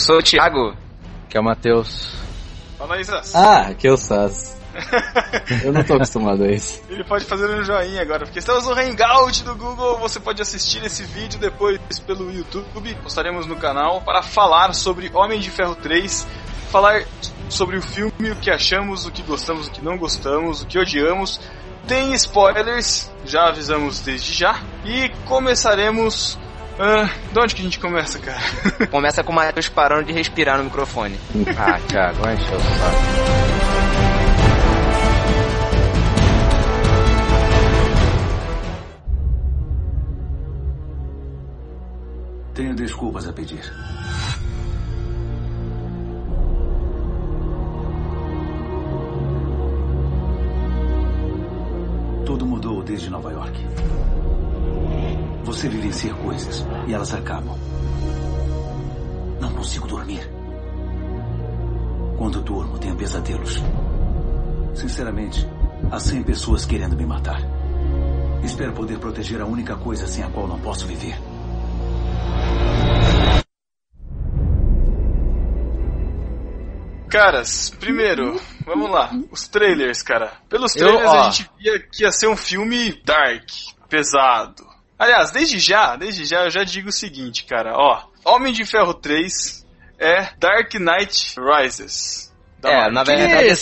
Eu sou o Thiago. Que é o Matheus. Fala aí, Zaz. Ah, aqui é o Sass. Eu não tô acostumado a isso. Ele pode fazer um joinha agora, porque estamos no Hangout do Google. Você pode assistir esse vídeo depois pelo YouTube. Postaremos no canal para falar sobre Homem de Ferro 3, falar sobre o filme, o que achamos, o que gostamos, o que não gostamos, o que odiamos. Tem spoilers, já avisamos desde já. E começaremos. Ah, de onde que a gente começa, cara? Começa com o Matheus parando de respirar no microfone. Ah, Thiago, vai encher o saco. Tenho desculpas a pedir. Tudo mudou desde Nova York. Você vivencia coisas e elas acabam. Não consigo dormir. Quando durmo, tenho pesadelos. Sinceramente, há 100 pessoas querendo me matar. Espero poder proteger a única coisa sem a qual não posso viver. Caras, primeiro, vamos lá. Os trailers, cara. Pelos trailers ó. a gente via que ia ser um filme dark, pesado. Aliás, desde já, desde já eu já digo o seguinte, cara, ó. Homem de Ferro 3 é Dark Knight Rises. Da É, Marvel. na verdade,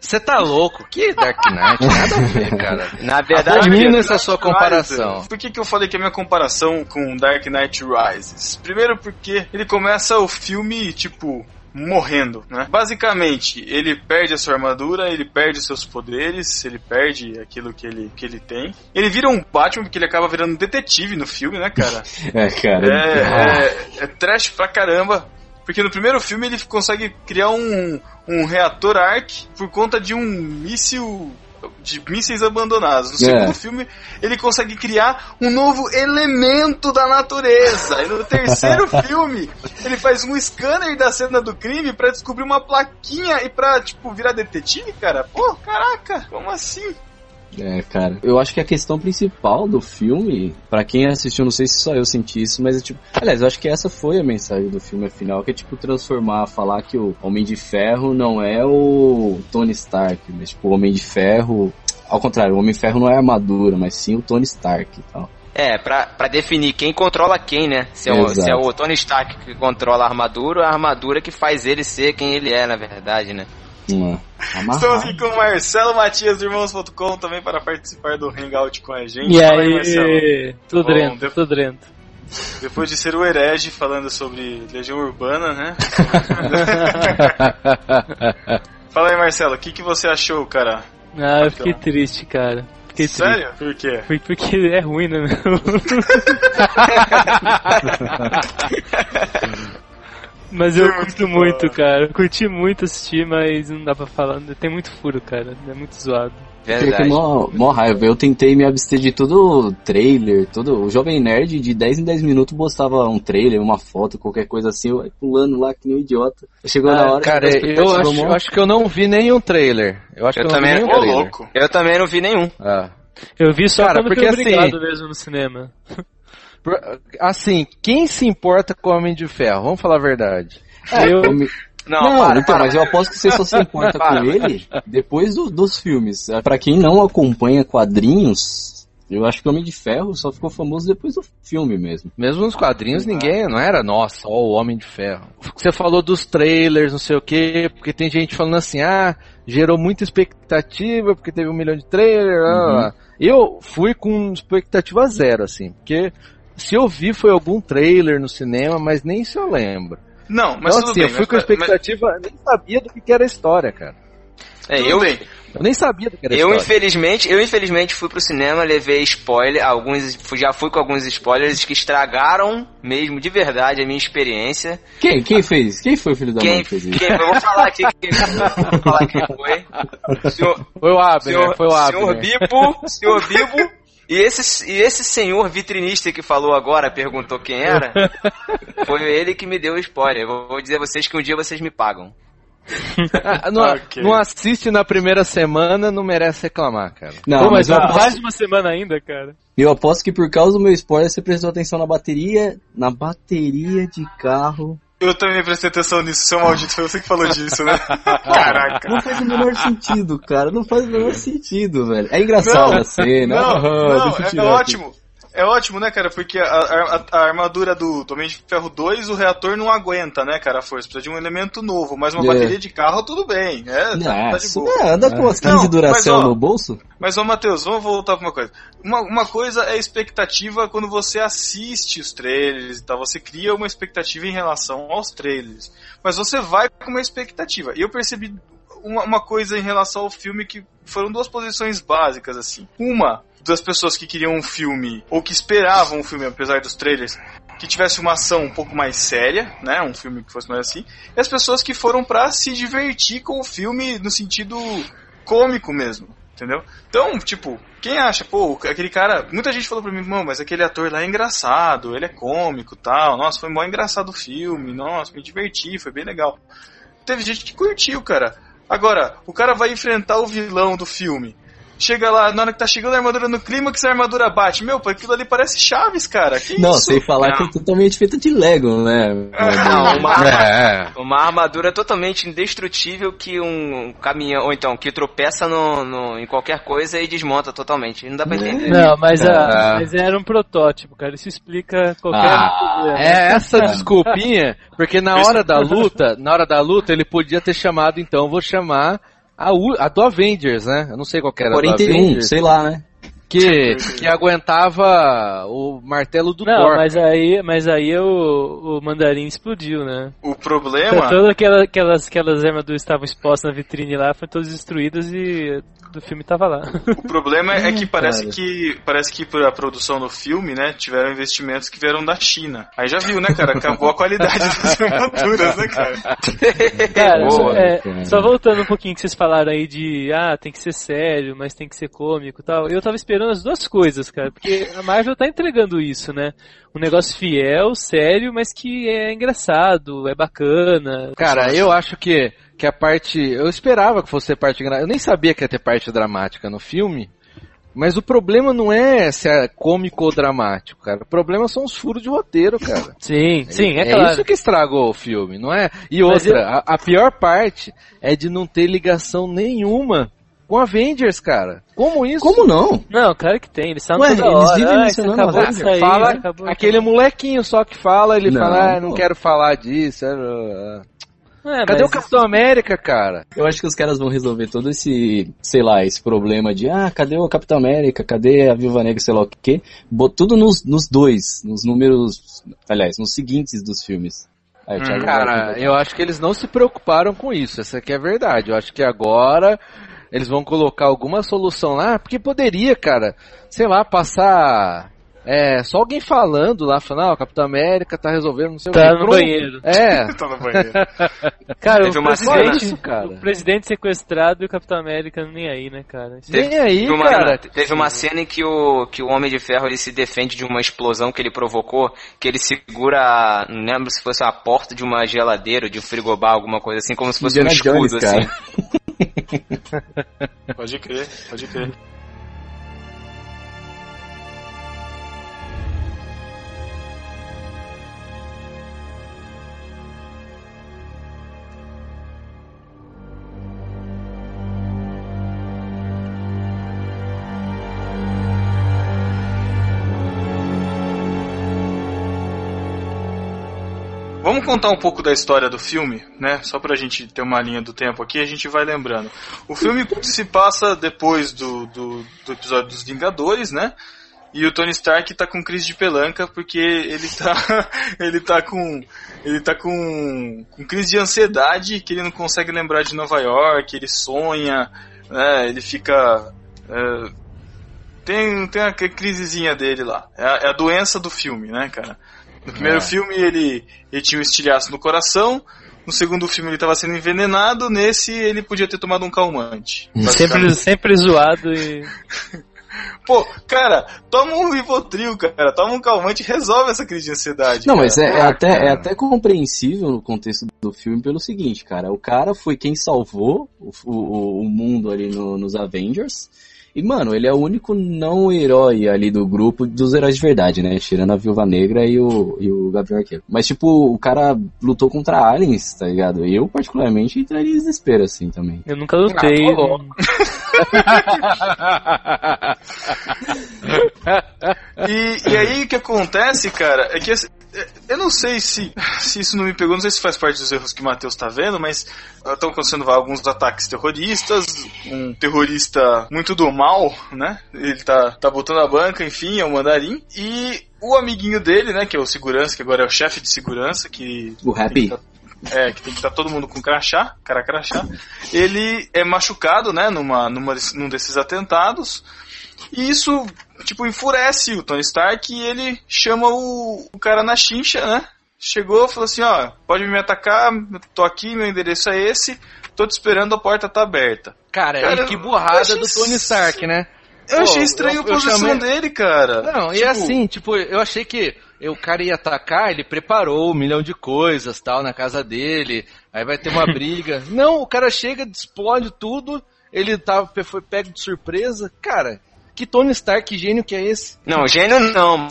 Você tá louco? Que Dark Knight? Nada a ver, cara. na verdade, Abomino essa sua comparação. Rises. Por que, que eu falei que é a minha comparação com Dark Knight Rises? Primeiro porque ele começa o filme, tipo, morrendo, né? Basicamente, ele perde a sua armadura, ele perde seus poderes, ele perde aquilo que ele, que ele tem. Ele vira um Batman, porque ele acaba virando um detetive no filme, né, cara? É, cara. É, é, é trash pra caramba. Porque no primeiro filme ele consegue criar um, um reator arc por conta de um míssil de mísseis abandonados. No É. segundo filme, ele consegue criar um novo elemento da natureza. E no terceiro filme, ele faz um scanner da cena do crime pra descobrir uma plaquinha e pra, tipo, virar detetive, cara. Pô, caraca, como assim? É, cara. Eu acho que a questão principal do filme, pra quem assistiu, não sei se só eu senti isso, mas é tipo. Aliás, eu acho que essa foi a mensagem do filme afinal, que é tipo transformar, falar que o Homem de Ferro não é o Tony Stark, mas tipo, o Homem de Ferro. Ao contrário, o Homem de Ferro não é a armadura, mas sim o Tony Stark e tal. É, pra, pra definir quem controla quem, né? Se é, o, Exato. se é o Tony Stark que controla a armadura, ou a armadura que faz ele ser quem ele é, na verdade, né? Uma Estamos aqui com o Marcelo Matias do Irmãos.com também para participar do Hangout com a gente. E Fala aí, Marcelo. tudo depois- tudo. Depois de ser o herege falando sobre Legião Urbana, né? Fala aí, Marcelo, o que, que você achou, cara? Ah, eu fiquei triste, cara. Fiquei Sério? Por quê? triste. Foi porque é ruim, né? Mas eu curto muito, cara. Eu curti muito assistir, mas não dá pra falar. Tem muito furo, cara. É muito zoado. Verdade. mó, mó raiva. Eu tentei me abster de todo trailer, todo. O Jovem Nerd de 10 em 10 minutos postava um trailer, uma foto, qualquer coisa assim, eu pulando lá que nem um idiota. Chegou na hora. Cara, a eu acho, eu acho que eu não vi nenhum trailer. Eu acho Eu que eu não também- vi nenhum trailer. louco. Eu também não vi nenhum. Ah. Eu vi só Cara, quando porque assim- mesmo no cinema. Assim, quem se importa com o Homem de Ferro? Vamos falar a verdade. É, eu- Não, Não, para, então, para. mas eu aposto que você só se importa Para, com ele depois do- dos filmes. É, Pra quem não acompanha quadrinhos, eu acho que o Homem de Ferro só ficou famoso depois do filme mesmo. Mesmo nos quadrinhos, ninguém, não era, nossa, ó, o Homem de Ferro. Você falou dos trailers, não sei o quê, porque tem gente falando assim, ah, gerou muita expectativa, porque teve um milhão de trailers, lá. Eu fui com expectativa zero, assim, porque se eu vi foi algum trailer no cinema, mas nem se eu lembro. Não, mas então, tudo assim, bem. eu fui mas- com expectativa, nem sabia do que era a história, cara. É, tudo eu, bem. Eu nem sabia do que era a eu história. infelizmente, eu infelizmente fui pro cinema, levei spoiler, alguns, já fui com alguns spoilers que estragaram mesmo de verdade a minha experiência. Quem, quem fez? Quem foi o filho da mãe Quem, que fez quem, isso? eu vou falar aqui quem foi, vou falar quem foi. Senhor, Foi o Abner, senhor, foi o Abner. senhor Bibo, senhor Bibo, e esse, e esse senhor vitrinista que falou agora, perguntou quem era, foi ele que me deu o spoiler. Eu vou dizer a vocês que um dia vocês me pagam. Ah, não, Ok. não assiste na primeira semana, não merece reclamar, cara. Não, Pô, mas mas eu há mais aposto, de uma semana ainda, cara. eu aposto que por causa do meu spoiler você prestou atenção na bateria, na bateria de carro. Eu também prestei atenção nisso, seu maldito, foi você que falou disso, né? Caraca. Não faz o menor sentido, cara. Não faz o menor sentido, velho. É engraçado Não, a cena. Não, aham, não, é, é aqui. ótimo. É ótimo, né, cara? Porque a, a- a armadura do, Homem de Ferro 2, o reator não aguenta, né, cara? A força precisa de um elemento novo. Mas uma É. bateria de carro, tudo bem. É, tá, tá Nossa, boa. né, anda com as 15 Não, Duracell mas, ó, no bolso? Mas, ô Matheus, vamos voltar pra uma coisa. Uma, uma coisa é expectativa quando você assiste os trailers e tal. Você cria uma expectativa em relação aos trailers. Mas você vai com uma expectativa. E eu percebi uma, uma coisa em relação ao filme que foram duas posições básicas, assim. Uma das pessoas que queriam um filme, ou que esperavam um filme, apesar dos trailers, que tivesse uma ação um pouco mais séria, né? Um filme que fosse mais assim. E as pessoas que foram pra se divertir com o filme no sentido cômico mesmo. Entendeu? Então, tipo, quem acha, pô, aquele cara. Muita gente falou pra mim, mano, mas aquele ator lá é engraçado, ele é cômico tal. Nossa, foi mó engraçado o filme, nossa, me diverti, foi bem legal. Teve gente que curtiu, cara. Agora, o cara vai enfrentar o vilão do filme. Chega lá, na hora que tá chegando a armadura no clímax, a armadura bate. Meu, pô, aquilo ali parece Chaves, cara. Que Não, isso? sem falar Não. que é totalmente feita de Lego, né? Não, uma, É. uma armadura totalmente indestrutível que um caminhão, ou então, que tropeça no, no- em qualquer coisa e desmonta totalmente. Não dá pra entender. Não, mas, É. a, mas era um protótipo, cara. Isso explica qualquer Ah, problema. É essa desculpinha, porque na hora da luta, na hora da luta, ele podia ter chamado, então, vou chamar a, a do Avengers, né? Eu não sei qual que era a do 41, Avengers, sei lá, né? Que, que aguentava o martelo do Não, Thor. mas aí, mas aí o, o mandarim explodiu, né? O problema. Todas aquela, aquelas, aquelas armaduras que estavam expostas na vitrine lá foram todas destruídas e do filme tava lá. O problema é que parece cara. que parece que para a produção do filme, né, tiveram investimentos que vieram da China. Aí já viu, né, cara? Acabou a qualidade das armaduras, né, cara? Cara, Boa, é, cara. só voltando um pouquinho que vocês falaram aí de ah, tem que ser sério, mas tem que ser cômico e tal. Eu tava esperando as duas coisas, cara, porque a Marvel tá entregando isso, né? Um negócio fiel, sério, mas que é engraçado, é bacana. Cara, eu acho que, que a parte. Eu esperava que fosse ter parte. Eu nem sabia que ia ter parte dramática no filme. Mas o problema não é se é cômico ou dramático, cara. O problema são os furos de roteiro, cara. Sim, sim, é, É claro. isso que estragou o filme, não é? E outra, a, a pior parte é de não ter ligação nenhuma com Avengers, cara. Como isso? Como não? Não, claro que tem, eles falam Ué, toda eles hora. vivem ah, isso mencionando acabou de Avengers. sair, fala acabou aquele molequinho só que fala, ele Não, fala, ah, não pô. quero falar disso. ah, ah. É, Cadê mas o Capitão América, cara? Eu acho que os caras vão resolver todo esse, sei lá, esse problema de, ah, cadê o Capitão América, cadê a Viúva Negra, sei lá o quê. Bot- Tudo nos, nos dois, nos números, aliás, nos seguintes dos filmes. Aí, Hum, Cara, eu acho que eles não se preocuparam com isso. Essa aqui é a verdade. Eu acho que agora eles vão colocar alguma solução lá, porque poderia, cara, sei lá, passar é, só alguém falando lá, falando, ah, o Capitão América tá resolvendo, não sei o Tá quê. no Pronto. banheiro. É, Tá no banheiro. Cara, Teve o uma presidente, cena- Isso, cara. o presidente sequestrado e o Capitão América nem aí, né, cara? Isso- nem aí, Teve uma, cara. teve uma cena em que o, que o Homem de Ferro ele se defende de uma explosão que ele provocou, que ele segura, não lembro se fosse uma porta de uma geladeira, de um frigobar, alguma coisa assim, como se fosse um Indiana escudo, Jones, assim. Pode crer, pode crer. Vamos contar um pouco da história do filme, né? Só pra gente ter uma linha do tempo aqui, a gente vai lembrando. O filme se passa depois do, do, do episódio dos Vingadores, né? E o Tony Stark tá com crise de pelanca porque ele tá ele tá com ele tá com, com crise de ansiedade, que ele não consegue lembrar de Nova York, ele sonha, né? Ele fica é, tem tem a crisezinha dele lá. É a, é a doença do filme, né, cara? No primeiro É. filme ele, ele tinha um estilhaço no coração. No segundo filme ele estava sendo envenenado. Nesse ele podia ter tomado um calmante. Sempre, sempre zoado e. Pô, cara, toma um Rivotril, cara, toma um calmante e resolve essa crise de ansiedade. Não, cara. mas é, é Ah, até, é até compreensível no contexto do filme pelo seguinte, cara. O cara foi quem salvou o, o, o mundo ali no- nos Avengers. E, mano, ele é o único não herói ali do grupo dos heróis de verdade, né? Tirando a Viúva Negra e o, e o Gavião Arqueiro. Mas, tipo, o cara lutou contra aliens, tá ligado? Eu, particularmente, entraria em desespero, assim, também. Eu nunca lutei. Ah. E, e aí o que acontece, cara, é que eu não sei se, se isso não me pegou, não sei se faz parte dos erros que o Matheus tá vendo, mas estão acontecendo alguns ataques terroristas, um terrorista muito do mal, né? Ele tá, tá botando a banca, enfim, é o mandarim, e o amiguinho dele, né, que é o segurança, que agora é o chefe de segurança, que O Happy. é, que tem que estar todo mundo com crachá, cara crachá. Ele é machucado, né, numa, numa, num desses atentados. E isso, tipo, enfurece o Tony Stark e ele chama o, o cara na chincha, né? Chegou, falou assim, ó, pode me atacar, tô aqui, meu endereço é esse, tô te esperando, a porta tá aberta. Cara, Cara, e que burrada eu do achei- Tony Stark, né? Eu Pô, achei estranho eu- a posição chamei- dele, cara. Não, e Tipo, assim, tipo, eu achei que o cara ia atacar, ele preparou um milhão de coisas, tal, na casa dele, aí vai ter uma briga. Não, o cara chega, explode tudo, ele tá, foi pego de surpresa. Cara, que Tony Stark gênio que é esse? Não, gênio não.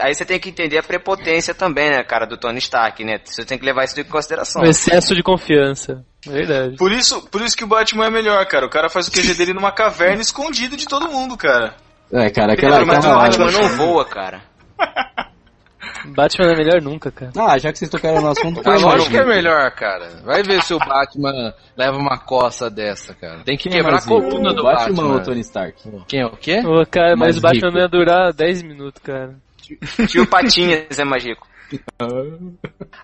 Aí você tem que entender a prepotência também, né, cara, do Tony Stark, né? Você tem que levar isso em consideração. Um excesso de confiança. Verdade. Por isso, por isso que o Batman é melhor, cara. O cara faz o QG dele numa caverna escondido de todo mundo, cara. É, cara, aquela... Cara, mas o Batman não voa, cara. Batman é melhor nunca, cara. Ah, já que vocês tocaram no assunto... Ah, foi lógico que é melhor, cara. Vai ver se o Batman leva uma coça dessa, cara. Tem que Quem quebrar a coluna do Batman, Batman. ou o Tony Stark? Quem é o quê? Ô, cara, mas o Batman rico. ia durar 10 minutos, cara. Tio Patinhas é mais rico.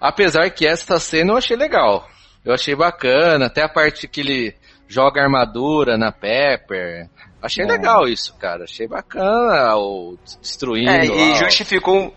Apesar que essa cena eu achei legal. Eu achei bacana, até a parte que ele joga armadura na Pepper. Achei É. legal isso, cara. Achei bacana o destruindo. É, e lá, justificou.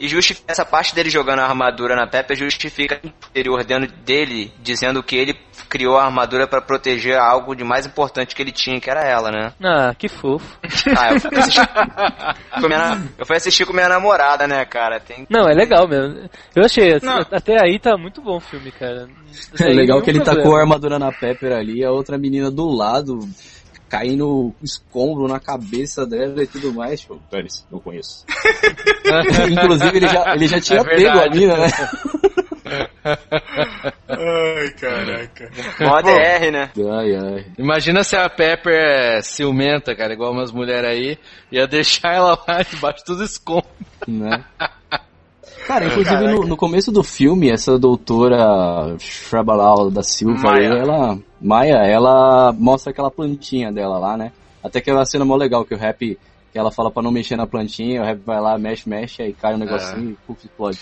E justifica essa parte dele jogando a armadura na Pepper justifica o interior dentro dele, dizendo que ele criou a armadura pra proteger algo de mais importante que ele tinha, que era ela, né? Ah, que fofo. Ah, eu fui assistir com minha, na- eu fui assistir com minha namorada, né, cara? Tem... Não, é legal mesmo. Eu achei, Não. até aí tá muito bom o filme, cara. É legal que ele tá tacou a armadura na Pepper ali, a outra menina do lado, caindo escombro na cabeça dela e tudo mais. Tipo, Dane-se, não conheço. Inclusive, ele já, ele já tinha É pego a mina, né? Ai, caraca. Mó DR, né? Ai, ai. Imagina se a Pepper é ciumenta, cara, igual umas mulheres aí, ia deixar ela lá debaixo dos escombros. Né? Cara, inclusive no, no começo do filme, essa doutora Shrabalal da Silva, aí, ela, Maia, ela mostra aquela plantinha dela lá, né? Até que é uma cena mó legal, que o Rap, que ela fala pra não mexer na plantinha, o Rap vai lá, mexe, mexe, aí cai um negocinho e puf, explode.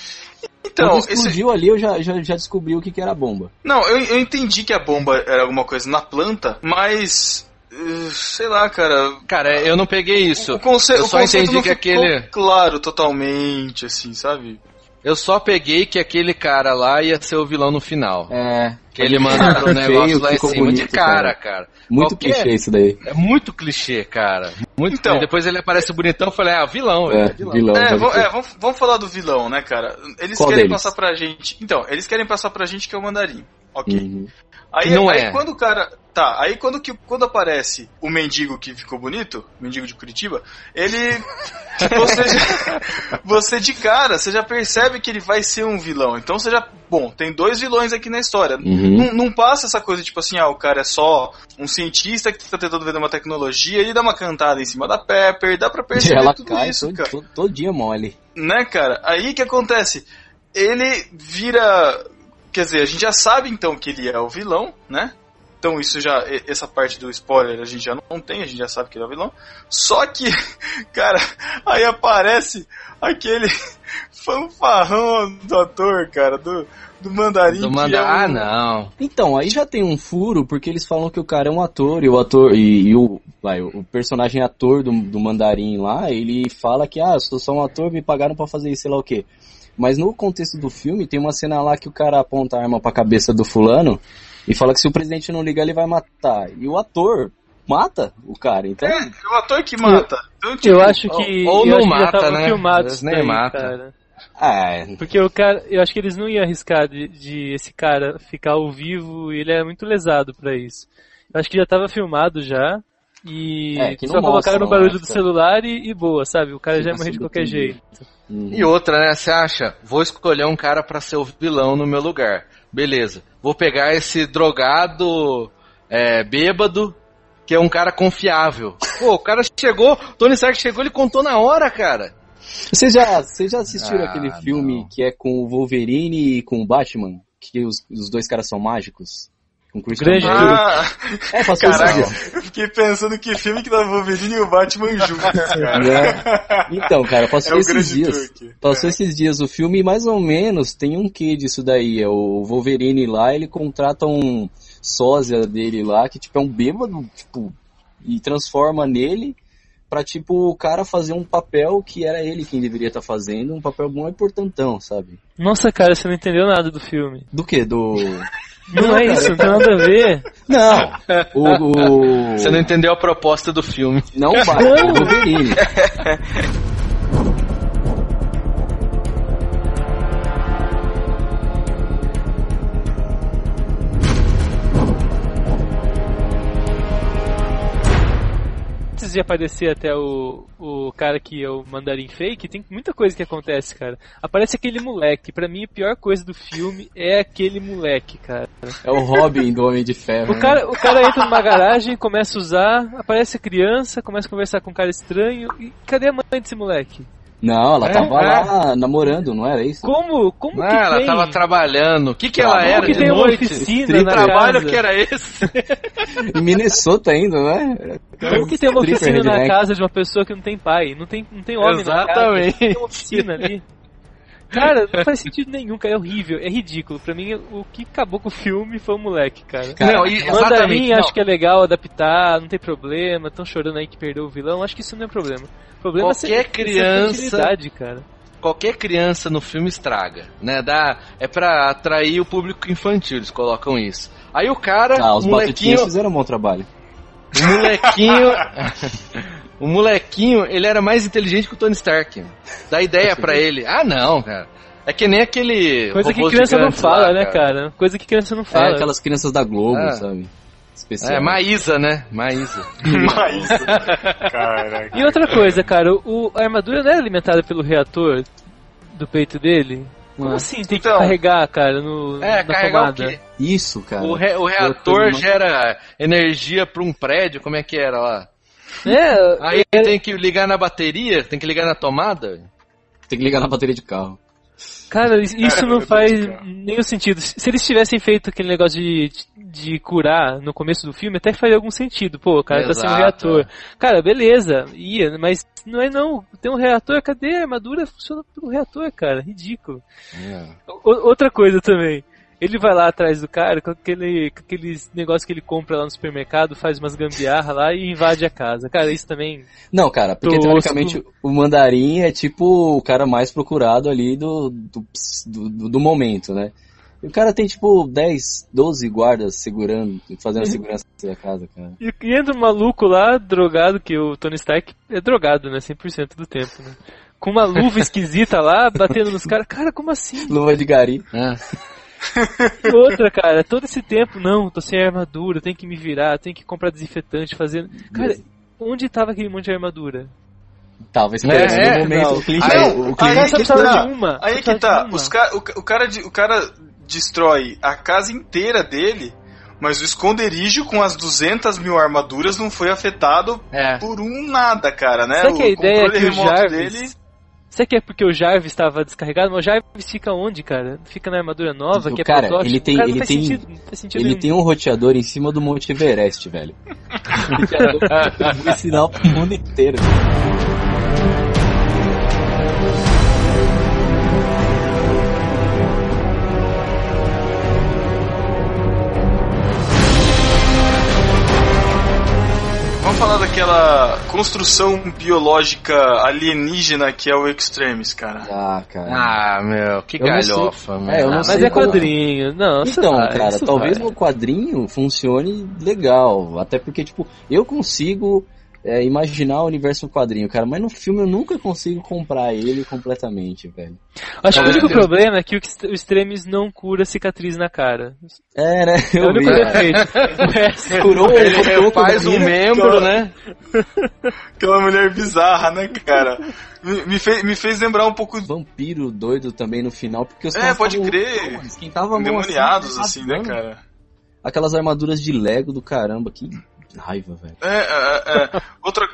Então, Quando esse, explodiu ali, eu já, já, já descobri o que, que era a bomba. Não, eu, eu entendi que a bomba era alguma coisa na planta, mas. eh, Sei lá, cara. Cara, eu não peguei isso. O, conce eu o só conceito entendi não que ficou aquele. claro totalmente, assim, sabe? Eu só peguei que aquele cara lá ia ser o vilão no final. É. Que ele manda pro Feio, negócio lá em cima de bonito, cara, cara. Muito Qualquer- clichê isso daí. É muito clichê, cara. Muito Então. clichê. Depois ele aparece bonitão, eu falei, ah, vilão, É, velho. vilão. vilão. É, é, vamos, vamos falar do vilão, né, cara? Eles Qual querem deles? passar pra gente. Então, eles querem passar pra gente que é o mandarim. Ok. Uhum. Aí, não aí é. quando o cara. Tá, aí quando, que, quando aparece o mendigo que ficou bonito, o mendigo de Curitiba, ele. Você, já- você de cara, você já percebe que ele vai ser um vilão. Então você já. Bom, tem dois vilões aqui na história. Uhum. Não, não passa essa coisa tipo assim, ah, o cara é só um cientista que tá tentando vender uma tecnologia, ele dá uma cantada em cima da Pepper, dá pra perceber ela tudo cai isso, todo, cara. todo, todo dia mole. Né, cara? Aí que acontece? Ele vira. Quer dizer, a gente já sabe então que ele é o vilão, né? Então isso já. Essa parte do spoiler a gente já não tem, a gente já sabe que ele é o vilão. Só que, cara, aí aparece aquele fanfarrão do ator, cara, do, do mandarim. Do que manda... é um- Ah, não. Então, aí já tem um furo, porque eles falam que o cara é um ator, e o ator, e, e o, vai, o personagem ator do, do mandarim lá, ele fala que, ah, eu sou só um ator, me pagaram pra fazer isso, sei lá o quê. Mas no contexto do filme, tem uma cena lá que o cara aponta a arma pra cabeça do fulano, e fala que se o presidente não ligar, ele vai matar. E o ator, mata o cara, então. É, é o ator que mata. Então, tipo, Eu acho que. ou eu não mata, tava né? filmado Às isso vezes nem daí, mata. cara. É, Porque o cara, eu acho que eles não iam arriscar de, de esse cara ficar ao vivo e ele é muito lesado pra isso. Eu acho que já tava filmado já. E É, só colocaram no barulho não, do celular e, e boa, sabe? O cara já ia Fica morrer de qualquer subentendendo. jeito. hum. E outra, né? Você acha, vou escolher um cara pra ser o vilão no meu lugar. Beleza. Vou pegar esse drogado, é, bêbado, que é um cara confiável. Pô, o cara chegou, Tony Stark chegou, ele contou na hora, cara. Vocês já, vocês já assistiram Ah, aquele filme não. que é com o Wolverine e com o Batman? Que os, os dois caras são mágicos? Com Christian Grande. Ah, É, passou esses caraca, dias. eu fiquei pensando que filme que dá Wolverine e o Batman juntos, cara. É. Então, cara, passou É esses dias. truque. Passou É. esses dias o filme e mais ou menos tem um quê disso daí. É o Wolverine lá, ele contrata um sósia dele lá, que tipo é um bêbado, tipo, e transforma nele pra tipo o cara fazer um papel que era ele quem deveria estar fazendo, um papel bom e portantão, sabe? Nossa, cara, você não entendeu nada do filme. Do que? Do. Não é isso, não tem nada a ver. Não! O. o... Você não entendeu a proposta do filme. Não Batman, o Wolverine. De aparecer até o, o cara que é o mandarim fake, tem muita coisa que acontece, cara. Aparece aquele moleque. Pra mim, a pior coisa do filme é aquele moleque, cara. É o Robin do Homem de Ferro. O cara, o cara entra numa garagem, começa a usar, aparece a criança, começa a conversar com um cara estranho. E cadê a mãe desse moleque? Não, ela É, tava é. lá namorando, não era isso? Como? Como Ah, que ela tem? tava trabalhando. O que que ela Como era que de tem uma noite? oficina Que na trabalho casa? que era esse? Em Minnesota ainda, né? Como que tem uma oficina na casa de uma pessoa que não tem pai? Não tem, não tem homem na casa. Exatamente. Tem uma oficina ali. Cara, não faz sentido nenhum, cara. É horrível, é ridículo. Pra mim, o que acabou com o filme foi o moleque, cara. Cara, não, e- Mandarim exatamente. acho que é legal adaptar, não tem problema. Estão chorando aí que perdeu o vilão. Acho que isso não é problema. O problema Qualquer é ser, criança- ser cara. Qualquer criança no filme estraga, né? Dá, é pra atrair o público infantil, eles colocam isso. Aí o cara, Ah, os o batutinhos molequinho, fizeram um bom trabalho. o molequinho, o molequinho, ele era mais inteligente que o Tony Stark. Dá ideia pra ele. Ah, não, cara. É que nem aquele Coisa que criança não fala, lá, né, cara? Coisa que criança não É fala. aquelas crianças da Globo, Ah. sabe? Especial. É, Maísa, né? Maísa. Mas, caraca. E outra coisa, cara, o, a armadura não era alimentada pelo reator do peito dele? Como assim tem que Então. carregar, cara, no, É, na carregar tomada? o quê? Isso, cara. O, re- o reator gera energia pra um prédio, como é que era lá? É, Aí é- tem que ligar na bateria, tem que ligar na tomada. Tem que ligar na bateria de carro. Cara, isso É, não faz nenhum sentido. Se eles tivessem feito aquele negócio de, de curar no começo do filme, até faria algum sentido. Pô, o cara tá sem um Exato, reator. é. Cara, beleza, ia, mas não é não. Tem um reator, cadê a armadura? Funciona pelo reator, cara. Ridículo. O- outra coisa também. Ele vai lá atrás do cara com aquele, com aqueles negócios que ele compra lá no supermercado, faz umas gambiarra lá e invade a casa. Cara, isso também. Não, cara, porque Tosco. teoricamente o mandarim é tipo o cara mais procurado ali do, do, do, do momento, né? E o cara tem tipo 10, 12 guardas segurando, fazendo a segurança da casa, cara. E, e entra um maluco lá, drogado, que o Tony Stark é drogado, né? 100% do tempo, né? Com uma luva esquisita lá, batendo nos caras. Cara, como assim? Luva de gari. É. E outra, cara, todo esse tempo, não, tô sem armadura, tenho que me virar, tenho que comprar desinfetante, fazer. Cara, onde tava aquele monte de armadura? Tava esperando É, o momento, não. o cliente. Aí- o, aí cliente cara só precisava tá. de uma. Aí que tá, os ca- o, o, cara, de- o cara destrói a casa inteira dele, mas o esconderijo com as 200 mil armaduras não foi afetado É. por um nada, cara, né? Será que a o ideia é controle que o remoto Jarvis. dele... Será que é porque o Jarvis estava descarregado? Mas o Jarvis fica onde, cara? Fica na armadura nova, O que é cara, protótipo? ele tem- Cara, ele tem- sentido, Ele nenhum. tem um roteador em cima do Monte Everest, velho. Vou ensinar pro mundo inteiro. Falar daquela construção biológica alienígena que é o Extremis, cara? Ah, cara. Ah, meu, que Eu não sei. galhofa, É, eu não mas sei é como- quadrinho. Não, Então, vai, cara, talvez vai. no quadrinho funcione legal. Até porque, tipo, eu consigo é, imaginar o universo no quadrinho, cara, mas no filme eu nunca consigo comprar ele completamente, velho. Acho que o Talvez único problema é que o Ext- o Extremis não cura cicatriz na cara. É, né? É o Eu vi. único defeito. O resto- Curou Ele ele faz um membro, né? Aquela mulher bizarra, né, cara? Me, me fez, me fez lembrar um pouco. Vampiro doido também no final, porque os É, pode crer. Mano, esquentava a mão Endemoniados, assim, assim, né, cara? Aquelas armaduras de Lego do caramba, que raiva, velho. É, é, é. Outra.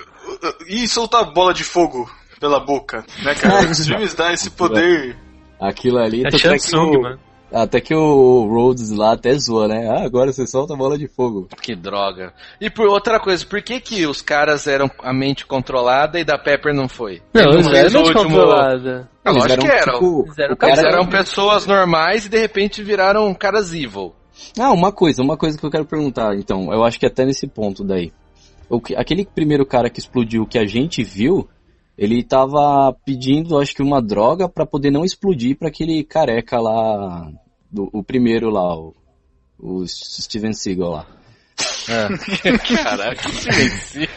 E soltar bola de fogo pela boca, né, cara? Os filmes dão esse poder. Aquilo ali, É é Shansung, o- mano. até que o Rhodes lá até zoa, né? Ah, agora você solta a bola de fogo. Que droga. E por outra coisa, por que que os caras eram a mente controlada e da Pepper não foi? Não, Ele eles fez eram último- controlada. Ah, Eles lógico que eram, eram. tipo, Eles eram eram pessoas normais e de repente viraram caras evil. Ah, uma coisa, uma coisa que eu quero perguntar, então, eu acho que até nesse ponto daí. O que, aquele primeiro cara que explodiu que a gente viu, ele tava pedindo, acho que uma droga pra poder não explodir pra aquele careca lá, do, o primeiro lá, o, o Steven Seagal lá. Caraca, silencico.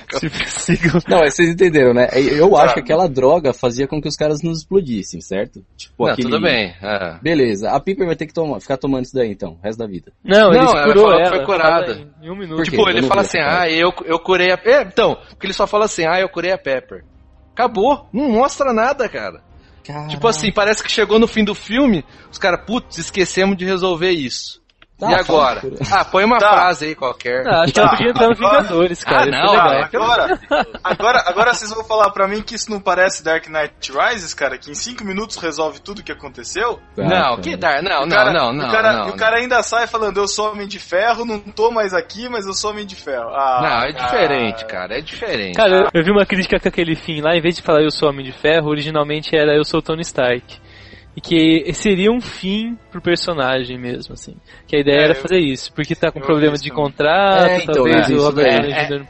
Não, mas vocês entenderam, né? Eu acho que aquela droga fazia com que os caras não explodissem, certo? Tipo, Não, aquele- tudo bem. é. Beleza, a Piper vai ter que tomar, ficar tomando isso daí então, o resto da vida. Não, Não, ele ela curou falou que ela. foi curada. Em um minuto. Tipo, ele fala assim, ah, eu, eu curei a... É, então, porque ele só fala assim, ah, eu curei a Pepper. Acabou, não mostra nada, cara. Tipo assim, parece que chegou no fim do filme, os caras, putz, esquecemos de resolver isso. Tá, e agora? fala, Ah, põe uma Tá. frase aí qualquer. Ah, acho que ela podia entrar no Vingadores, cara. Ah, não, legal. cara. Agora, agora, agora vocês vão falar pra mim que isso não parece Dark Knight Rises, cara? Que em 5 minutos resolve tudo o que aconteceu? Tá, não, cara. que dar, não, não, cara- não, não, o cara, não. e o cara ainda sai falando, eu sou homem de ferro, não tô mais aqui, mas eu sou homem de ferro. Ah, Não, é diferente, cara, é diferente. Cara, eu, eu vi uma crítica com aquele fim lá, em vez de falar eu sou Homem de Ferro, originalmente era eu sou Tony Stark. E que seria um fim pro personagem mesmo, assim. Que a ideia É, era fazer isso, porque tá com problema de contrato, É, então, talvez é, o Robert. Downey É, Jr.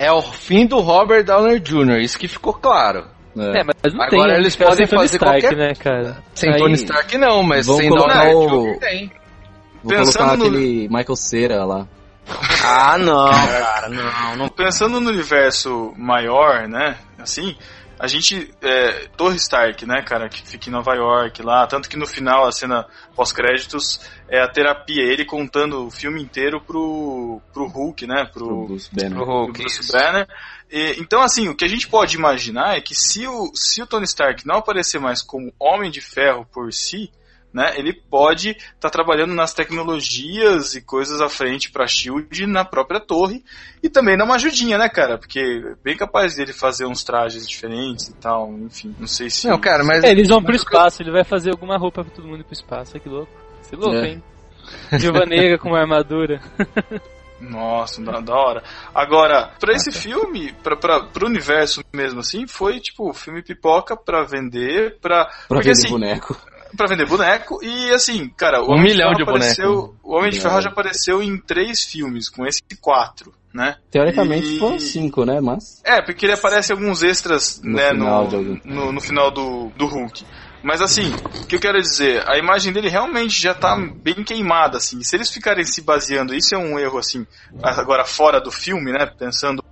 É o fim do Robert Downey Jr., isso que ficou claro. É. É, mas não Agora tem. eles Ferro podem fazer Stark, qualquer- né, cara? Sem Aí- Tony Stark não, mas sem Downey o- Jr. tem. Vou Pensando colocar no- aquele Michael Cera lá. Ah, não, cara, não, não. Pensando no universo maior, né, assim, a gente, é, Torre Stark, né, cara, que fica em Nova York lá, tanto que no final, a cena pós-créditos, é a terapia, ele contando o filme inteiro pro, pro Hulk, né, Pro pro, Bruce Banner. Pro do Hulk, Bruce isso. Banner. E, então, assim, o que a gente pode imaginar é que se o, se o Tony Stark não aparecer mais como Homem de Ferro por si, né, ele pode estar trabalhando nas tecnologias e coisas à frente para Shield na própria torre e também dar uma ajudinha, né, cara? Porque é bem capaz dele fazer uns trajes diferentes e tal, enfim, não sei se Não, cara, mas... É, eles vão pro espaço, ele vai fazer alguma roupa pra todo mundo ir pro espaço, olha que louco. Você é louco, É. hein? Viúva Negra com uma armadura. Nossa, da, da hora. Agora, pra esse filme, pra, pra, pro universo mesmo assim, foi tipo filme pipoca pra vender, pra. Pra porque vender assim, boneco. Pra vender boneco. E assim, cara, o Um Homem milhão de apareceu, boneco. O Homem de. Ferro já apareceu em três filmes, com esse quatro, né? Teoricamente E- foram cinco, né? Mas. É, porque ele aparece alguns extras, No né, final no, de algum- no, no final do, do Hulk. Mas assim, o que eu quero dizer, a imagem dele realmente já tá bem queimada, assim. Se eles ficarem se baseando, isso é um erro, assim, agora fora do filme, né, pensando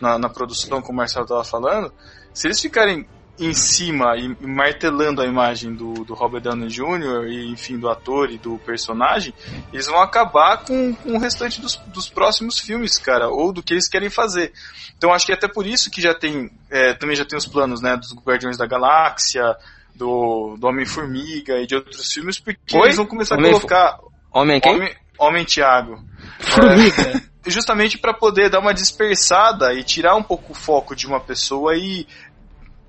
na, na produção, como o Marcelo tava falando, se eles ficarem em cima e martelando a imagem do, do Robert Downey Jr. e, enfim, do ator e do personagem, eles vão acabar com, com o restante dos, dos próximos filmes, cara, ou do que eles querem fazer. Então acho que é até por isso que já tem, é, também já tem os planos, né, dos Guardiões da Galáxia, do, do Homem-Formiga e de outros filmes, porque Oi? eles vão começar a Homem- colocar Homem quem? Homem, Homem Tiago. Formiga. Justamente para poder dar uma dispersada e tirar um pouco o foco de uma pessoa e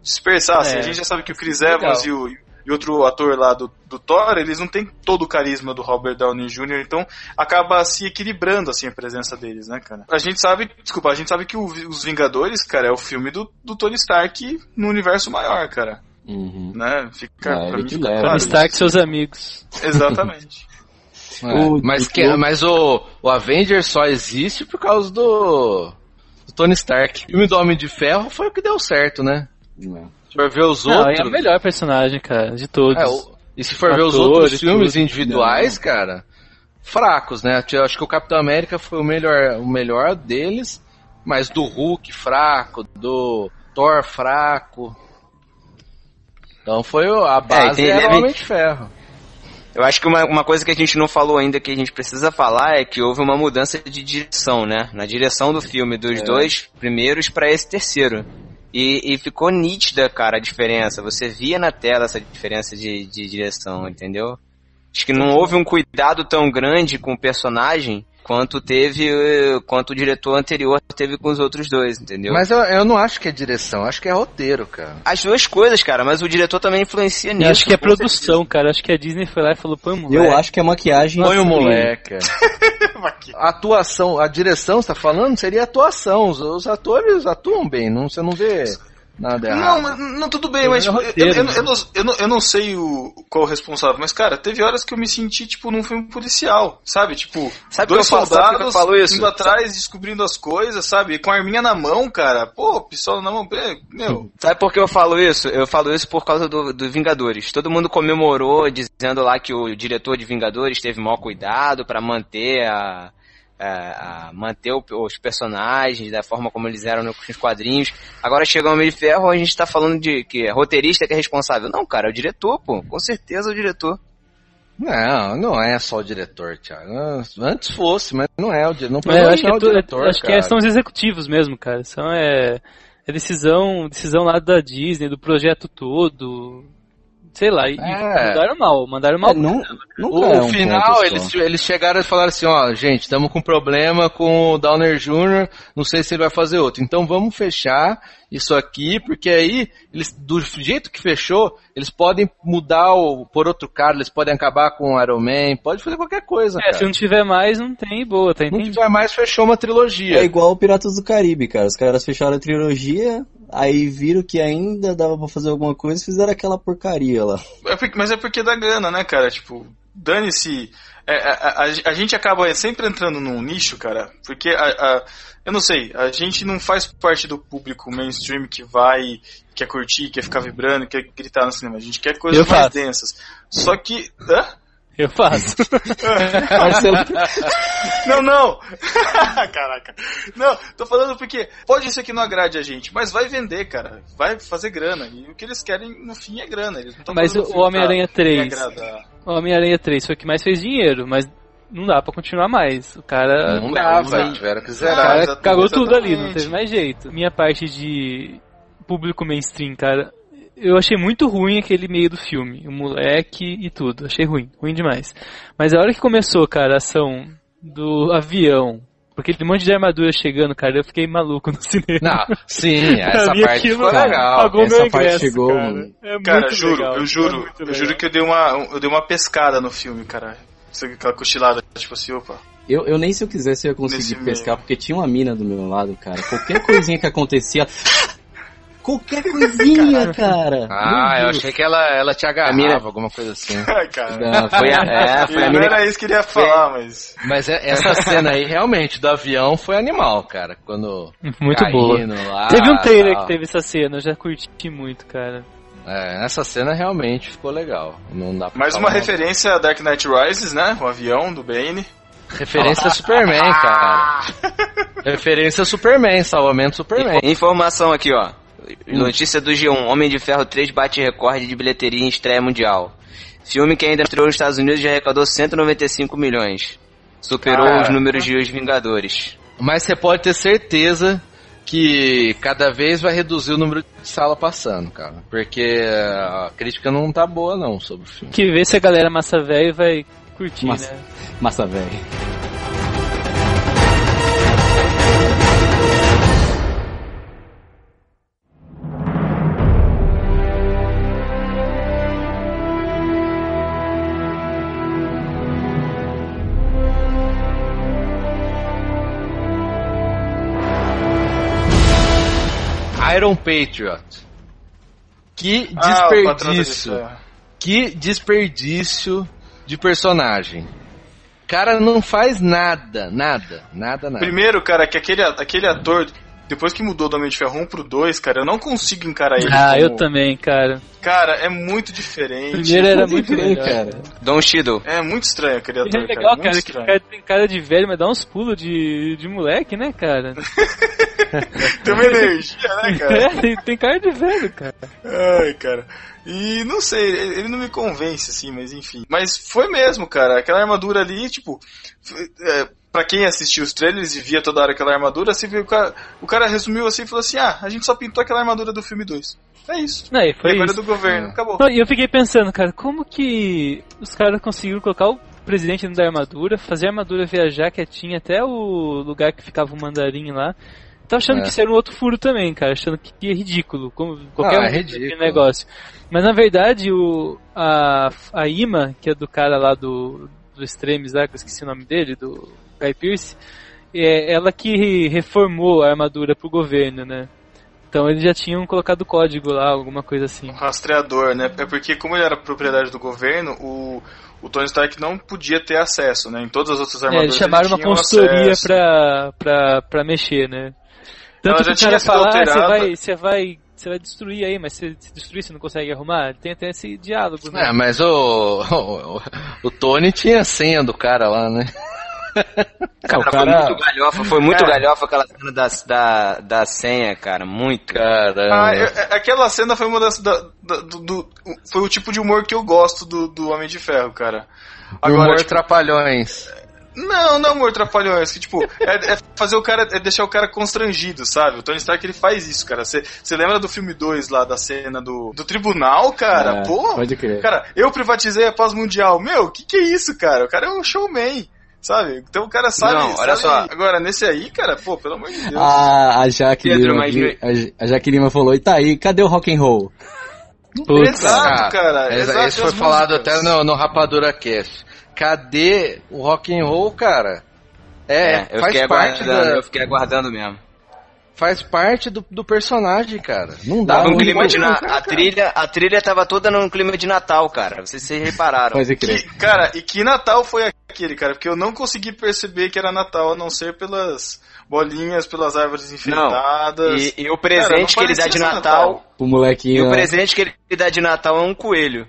dispersar. assim. É. A gente já sabe que o Chris Legal. Evans e o, e outro ator lá do, do Thor, eles não têm todo o carisma do Robert Downey Jr., então acaba se equilibrando assim a presença deles, né, cara? A gente sabe, desculpa, a gente sabe que o- os Vingadores, cara, é o filme do, do Tony Stark no universo maior, cara, Uhum. né? Fica, Ah, pra mim fica claro Tony Stark e seus amigos. Exatamente. É, O- mas, o- que, mas o, o Avengers só existe por causa do. do Tony Stark. O filme do Homem de Ferro foi o que deu certo, né? Não. Se for ver os Não, outros. é o melhor personagem, cara, de todos. É, o- e se for ver os outros filmes tudo. individuais, cara, fracos, né? Eu acho que o Capitão América foi o melhor, o melhor deles, mas do Hulk fraco, do Thor fraco. Então foi o- a base tem- era Homem de Ferro. Eu acho que uma, uma coisa que a gente não falou ainda que a gente precisa falar é que houve uma mudança de direção, né? Na direção do filme, dos dois primeiros pra esse terceiro. E, e ficou nítida, cara, a diferença. Você via na tela essa diferença de, de direção, entendeu? Acho que não houve um cuidado tão grande com o personagem quanto teve, eh, quanto o diretor anterior teve com os outros dois, entendeu? Mas eu, eu não acho que é direção, acho que é roteiro, cara. As duas coisas, cara, mas o diretor também influencia nisso. Eu acho que é produção, cara. Acho que a Disney foi lá e falou, põe moleque. Eu acho que a maquiagem. Põe o moleque. A atuação, a direção, você tá falando? Seria atuação. Os, os atores atuam bem, não, você não vê nada errado. Não, não, tudo bem, mas tipo, eu, roteiro, eu- né? eu não, eu não- eu não sei o, qual o responsável, mas cara, teve horas que eu me senti, tipo, num filme policial, sabe? Tipo, Sabe dois eu eu soldados falo isso? indo atrás, descobrindo as coisas, sabe? Com a arminha na mão, cara. Pô, pistola na mão, é, meu. Sabe por que eu falo isso? Eu falo isso por causa do, do Vingadores. Todo mundo comemorou dizendo lá que o diretor de Vingadores teve maior cuidado pra manter a, a- a- manter o- os personagens da forma como eles eram nos quadrinhos. Agora chega o Homem de Ferro, a gente tá falando de que é roteirista que é responsável. Não, cara, é o diretor, pô. Com certeza é o diretor. Não, não é só o diretor, Thiago. Antes fosse, mas não é o diretor. Não É, acho que, não é o diretor, acho que é- são os executivos mesmo, cara. São é, é decisão, decisão lá da Disney, do projeto todo. Sei lá, e, É. mandaram mal, mandaram mal. É, não, nunca O, é um final, eles, eles chegaram e falaram assim, ó, gente, estamos com problema com o Downer Jr., não sei se ele vai fazer outro. Então vamos fechar isso aqui, porque aí, eles, do jeito que fechou, eles podem mudar o, por outro cara, eles podem acabar com o Iron Man, pode fazer qualquer coisa, É, cara. se não tiver mais, não tem, boa, tá Não entendido? tiver mais, fechou uma trilogia. É igual o Piratas do Caribe, cara. Os caras fecharam a trilogia, aí viram que ainda dava pra fazer alguma coisa e fizeram aquela porcaria lá. É porque- mas é porque dá grana, né, cara? Tipo, dane-se. É, a, a- a gente acaba sempre entrando num nicho, cara, porque a, a- eu não sei, a gente não faz parte do público mainstream que vai, quer curtir, quer ficar vibrando, quer gritar no cinema. A gente quer coisas Eu mais faço. densas. Só que. Hã? Eu faço. Marcelo, Não, não! Caraca. Não, tô falando porque pode ser que não agrade a gente, mas vai vender, cara. Vai fazer grana. E o que eles querem no fim é grana. Eles não tão Mas o filme Homem-Aranha pra 3. O Homem-Aranha 3 foi o que mais fez dinheiro, mas não dá pra continuar mais. O cara. Não dá. tiveram que O zerar. cara exatamente, cagou tudo ali, não teve mais jeito. Minha parte de público mainstream, cara, eu achei muito ruim aquele meio do filme. O moleque e tudo. Achei ruim, ruim demais. Mas a hora que começou, cara, a ação do avião, porque aquele monte de armadura chegando, cara, eu fiquei maluco no cinema. Não, sim, essa parte aquilo ficou legal. Pagou Essa meu parte ingresso, chegou, cara. mano. É Cara, juro, legal, eu é juro, muito eu juro que eu dei uma, eu dei uma pescada no filme, cara. Isso, Aquela cochilada, tipo assim, opa. eu, eu nem se eu quisesse eu ia conseguir Nesse pescar, porque tinha uma mina do meu lado, cara. Qualquer coisinha que acontecia. Qualquer coisinha, cara. Ah, eu achei que ela, ela te agarrava, mira- alguma coisa assim. Ai, cara. Não, Foi a, é, foi a não mina era isso que ele ia falar, mas. Mas é- essa cena aí, realmente, do avião foi animal, cara. Quando Muito boa. lá, Teve um trailer tal. que teve essa cena, eu já curti muito, cara. É, essa cena realmente ficou legal. Não dá Mais uma referência a Dark Knight Rises, né? O avião do Bane. Referência a Superman, cara. Referência a Superman, salvamento Superman. Informação aqui, ó. Notícia do G1. Homem de Ferro 3 bate recorde de bilheteria em estreia mundial. Filme que ainda entrou nos Estados Unidos já arrecadou 195 milhões. Superou os números de Os Vingadores. Mas você pode ter certeza que cada vez vai reduzir o número de sala passando, cara. Porque a crítica não tá boa não sobre o filme. Que ver se a galera massa velho vai curtir, Massa. né? Massa velho. Iron Patriot. Que Ah, desperdício. Ferro. que desperdício de personagem. O cara não faz nada, nada, nada, nada. Primeiro, cara, que aquele, aquele ator depois que mudou do Homem de Ferro 1 pro 2, cara, eu não consigo encarar ele Ah, como... eu também, cara. Cara, é muito diferente. Primeiro era muito melhor. cara. Don Shido. É muito estranho aquele Ele ator, é legal, cara. Muito cara, que o cara tem cara de velho, mas dá uns pulos de, de moleque, né, cara? Tem uma energia, né, cara? É, tem, tem cara de velho, cara. Ai, cara. E não sei, ele não me convence, assim, mas enfim. Mas foi mesmo, cara. Aquela armadura ali, tipo. É, pra quem assistiu os trailers e via toda hora aquela armadura, você viu o cara, o cara resumiu assim e falou assim: ah, a gente só pintou aquela armadura do filme 2. É isso. Não, e E foi agora é isso. do governo, acabou. Não, E eu fiquei pensando, cara, como que os caras conseguiram colocar o presidente dentro da armadura, fazer a armadura viajar quietinha até o lugar que ficava o mandarim lá. Tava achando É. que isso era um outro furo também, cara, achando que é ridículo, como qualquer Ah, é ridículo. negócio. Mas na verdade, o, a, a Ima, que é do cara lá do, do Extremes lá, que eu esqueci o nome dele, do Guy Pearce, é ela que reformou a armadura pro governo, né? Então eles já tinham colocado código lá, alguma coisa assim. Um rastreador, né? É porque, como ele era propriedade do governo, o, o Tony Stark não podia ter acesso, né? Em todas as outras É, armaduras. eles chamaram ele uma consultoria pra, pra, pra mexer, né? Ela Tanto já que tinha cara sido fala, ah, você vai, você vai, você vai destruir aí, mas se, se destruir você não consegue arrumar? Tem até esse diálogo, né? É, mas o, o, o Tony tinha a senha do cara lá, né? Cara, o foi cara- muito galhofa, foi muito Cara. galhofa aquela cena da, da, da senha, cara, muito. Caramba. Ah, eu- é- aquela cena foi uma das. da- da- do, do- foi o tipo de humor que eu gosto do, do Homem de Ferro, cara. Humor tipo, trapalhões. Não, não humor trapalhões, que tipo, é, é fazer o cara, é deixar o cara constrangido, sabe? O Tony Stark ele faz isso, cara. Você lembra do filme 2 lá, da cena do, do tribunal, cara? É, Pô, Pode crer. cara, eu privatizei a paz mundial. Meu, que que é isso, cara? O cara é um showman. Sabe? Então o cara sabe. Não, olha sabe- só. Agora, nesse aí, cara, pô, pelo amor de Deus. A, a Jaque Pedro, Lima, mas- a, Jaque Lima falou, e tá aí, cadê o rock and roll? Exato, cara. Esse- exato, Esse foi as falado músicas. até no, no Rapadura Cast. Cadê o rock and roll, cara? É, É, eu faz fiquei parte aguardando, da, eu fiquei aguardando mesmo. faz parte do, do personagem, cara. Não dá. Tava um clima de na... a trilha, a trilha tava toda num clima de Natal, cara. Vocês, vocês repararam. Pode crer. Que- cara, e que Natal foi aquele, cara? Porque eu não consegui perceber que era Natal, a não ser pelas bolinhas, pelas árvores enfeitadas. E, e o Cara, presente que ele dá de ser Natal, O e molequinho, o lá, presente que ele dá de Natal é um coelho.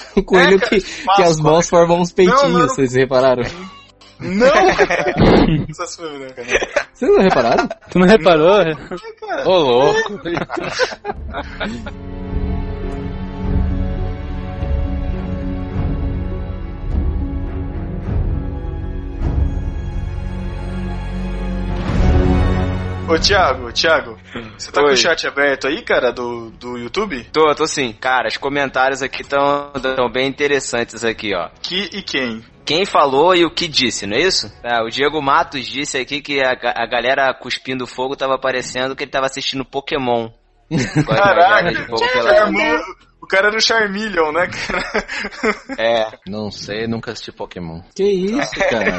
o coelho É, cara, que, que as Páscoa, mãos né, formam uns peitinhos, Não, não, vocês repararam? Não, né, cara? Vocês não repararam? Tu não reparou? Ô, louco. Ô, Thiago, Thiago, você tá com Oi. o chat aberto aí, cara, do, do YouTube? Tô, tô sim. Cara, os comentários aqui estão bem interessantes aqui, ó. Que e quem? Quem falou e o que disse, não é isso? É, o Diego Matos disse aqui que a, a galera cuspindo fogo tava parecendo que ele tava assistindo Pokémon. Com Caraca, garra cara era o Charmeleon, né, cara? É, Não sei, nunca assisti Pokémon. Que isso, cara?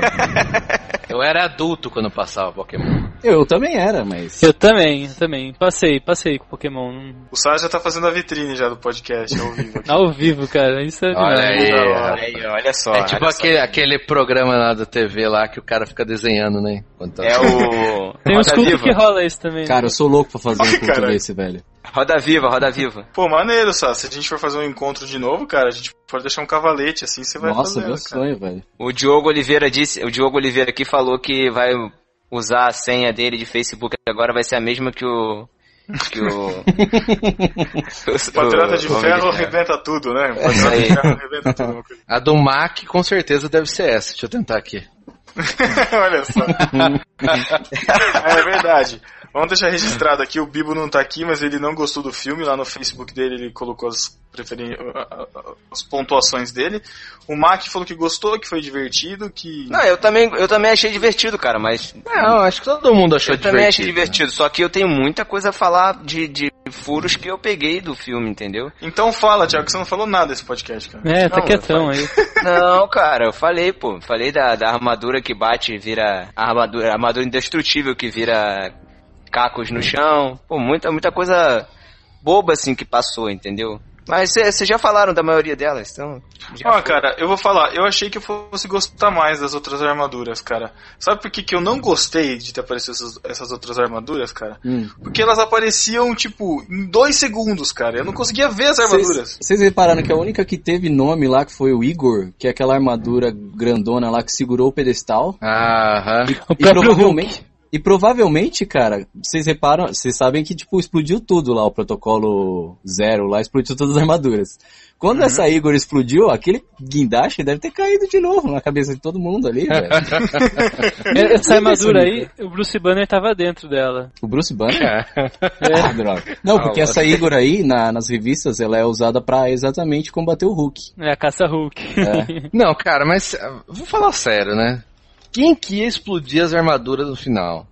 Eu era adulto quando passava Pokémon. Eu também era, mas... Eu também, eu também. Passei, passei com Pokémon. O Sá já tá fazendo a vitrine já do podcast ao vivo. aqui. Ao vivo, cara. Isso é Olha aí. Olha aí, olha só. É tipo olha só. aquele, aquele programa lá da TV lá que o cara fica desenhando, né? Tá- É o. Tem uns cultos que rola isso também. Cara, eu sou louco pra fazer um Ai, culto caralho. desse, velho. Roda Viva, Roda Viva. Pô, maneiro, Sá. Se a gente for fazer um encontro de novo, cara, a gente pode deixar um cavalete assim, você vai Nossa, fazendo, meu cara. sonho, velho. O Diogo Oliveira disse, o Diogo Oliveira aqui falou que vai usar a senha dele de Facebook agora vai ser a mesma que o que o O Patriota de o Ferro arrebenta tudo, né? O Patriota de Ferro arrebenta tudo. A do Mac com certeza deve ser essa. Deixa eu tentar aqui. Olha só. é verdade. Vamos deixar registrado aqui, o Bibo não tá aqui, mas ele não gostou do filme. Lá no Facebook dele ele colocou as, preferen... as pontuações dele. O Mac falou que gostou, que foi divertido, que. Não, eu também, eu também achei divertido, cara, mas Não, acho que todo mundo achou eu também achei divertido. divertido, só que eu tenho muita coisa a falar de, de furos que eu peguei do filme, entendeu? Então fala, Thiago, que você não falou nada desse podcast, cara. É, tá Não, quietão aí. Não, cara, eu falei, pô, falei da, da armadura que bate e vira a armadura, a armadura indestrutível que vira cacos no chão. Pô, muita, muita coisa boba assim que passou, entendeu? Mas vocês já falaram da maioria delas, então. Ó, foi. cara, eu vou falar, eu achei que eu fosse gostar mais das outras armaduras, cara. Sabe por que, que eu não gostei de ter aparecido essas, essas outras armaduras, cara? Hum. Porque elas apareciam, tipo, em dois segundos, cara. Eu não conseguia ver as armaduras. Vocês repararam que a única que teve nome lá, que foi o Igor, que é aquela armadura grandona lá que segurou o pedestal. Aham. O E próprio provavelmente, e provavelmente, cara, vocês reparam, vocês sabem que, tipo, explodiu tudo lá, o protocolo zero lá, explodiu todas as armaduras. Quando essa Igor explodiu, aquele guindaste deve ter caído de novo na cabeça de todo mundo ali, velho. Hulk. Essa armadura aí, o Bruce Banner tava dentro dela. O Bruce Banner? É. Ah, droga. Não, porque essa Igor aí, na- nas revistas, ela é usada pra exatamente combater o Hulk. É a caça Hulk. É. Não, cara, mas ah, vou falar sério, né? Quem que ia explodir as armaduras no final?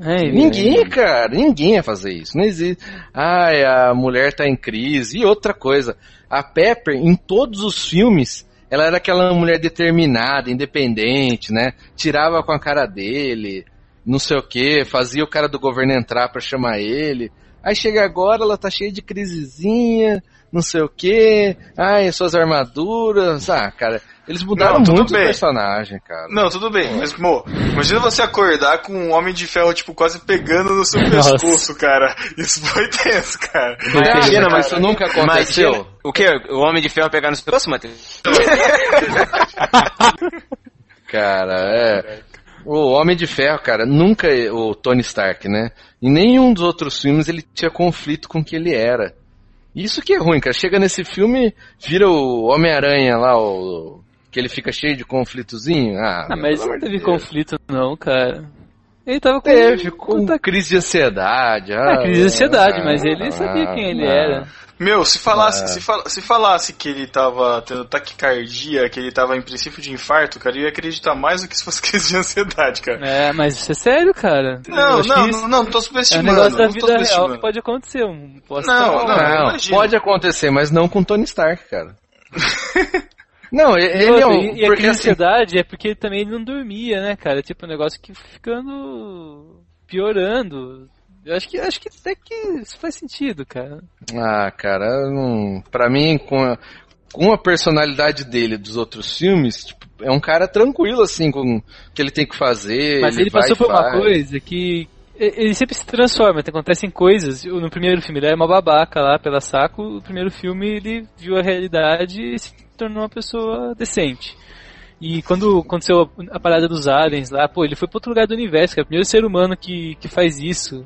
É, Ninguém, cara, ninguém ia fazer isso. Não existe. Ai, a mulher tá em crise. E outra coisa, a Pepper, em todos os filmes, ela era aquela mulher determinada, independente, né? Tirava com a cara dele, não sei o que, fazia o cara do governo entrar pra chamar ele. Aí chega agora, ela tá cheia de crisezinha, não sei o que. Ai, suas armaduras. Ah, cara, eles mudaram Não, tudo muito bem. o personagem, cara. Não, tudo bem, mas, mo, imagina você acordar com um homem de ferro, tipo, quase pegando no seu Nossa. pescoço, cara. Isso foi tenso, cara. Imagina, Cara, mas isso nunca aconteceu. Imagina, o que? O Homem de Ferro pegar no seu pescoço, Matheus? Cara, é. O Homem de Ferro, cara, nunca. O Tony Stark, né? Em nenhum dos outros filmes ele tinha conflito com o que ele era. Isso que é ruim, cara. Chega nesse filme, vira o Homem-Aranha lá, o. Que ele fica cheio de conflitozinho. Ah, Ah, mas não teve Deus. conflito não, cara. Ele tava com... Teve, com crise de ansiedade. Ah, Ah, crise de ansiedade, ah, mas ele sabia quem ele era. Meu, se falasse, Ah. se, fal- se falasse que ele tava tendo taquicardia, que ele tava em princípio de infarto, cara, eu ia acreditar mais do que se fosse crise de ansiedade, cara. É, mas isso é sério, cara. Não, não, não, não, tô É um subestimando. negócio da vida real subestimando. que pode acontecer. Um, posso Não, não. Não, pode acontecer, mas não com Tony Stark, cara. não, ele é um. e, e a Porque assim, ansiedade é porque também ele não dormia, né, cara? Tipo, um negócio que ficando piorando. Eu acho que acho que até que isso faz sentido, cara. Ah, cara, não, pra mim, com a, com a personalidade dele dos outros filmes, tipo, é um cara tranquilo, assim, com o que ele tem que fazer. Mas ele, vai passou por uma coisa que ele sempre se transforma, tem- acontecem coisas. No primeiro filme ele era uma babaca lá pela saco, no primeiro filme ele viu a realidade e se tornou uma pessoa decente. E quando aconteceu a, a parada dos aliens lá, pô, ele foi pra outro lugar do universo, que é o primeiro ser humano que, que faz isso.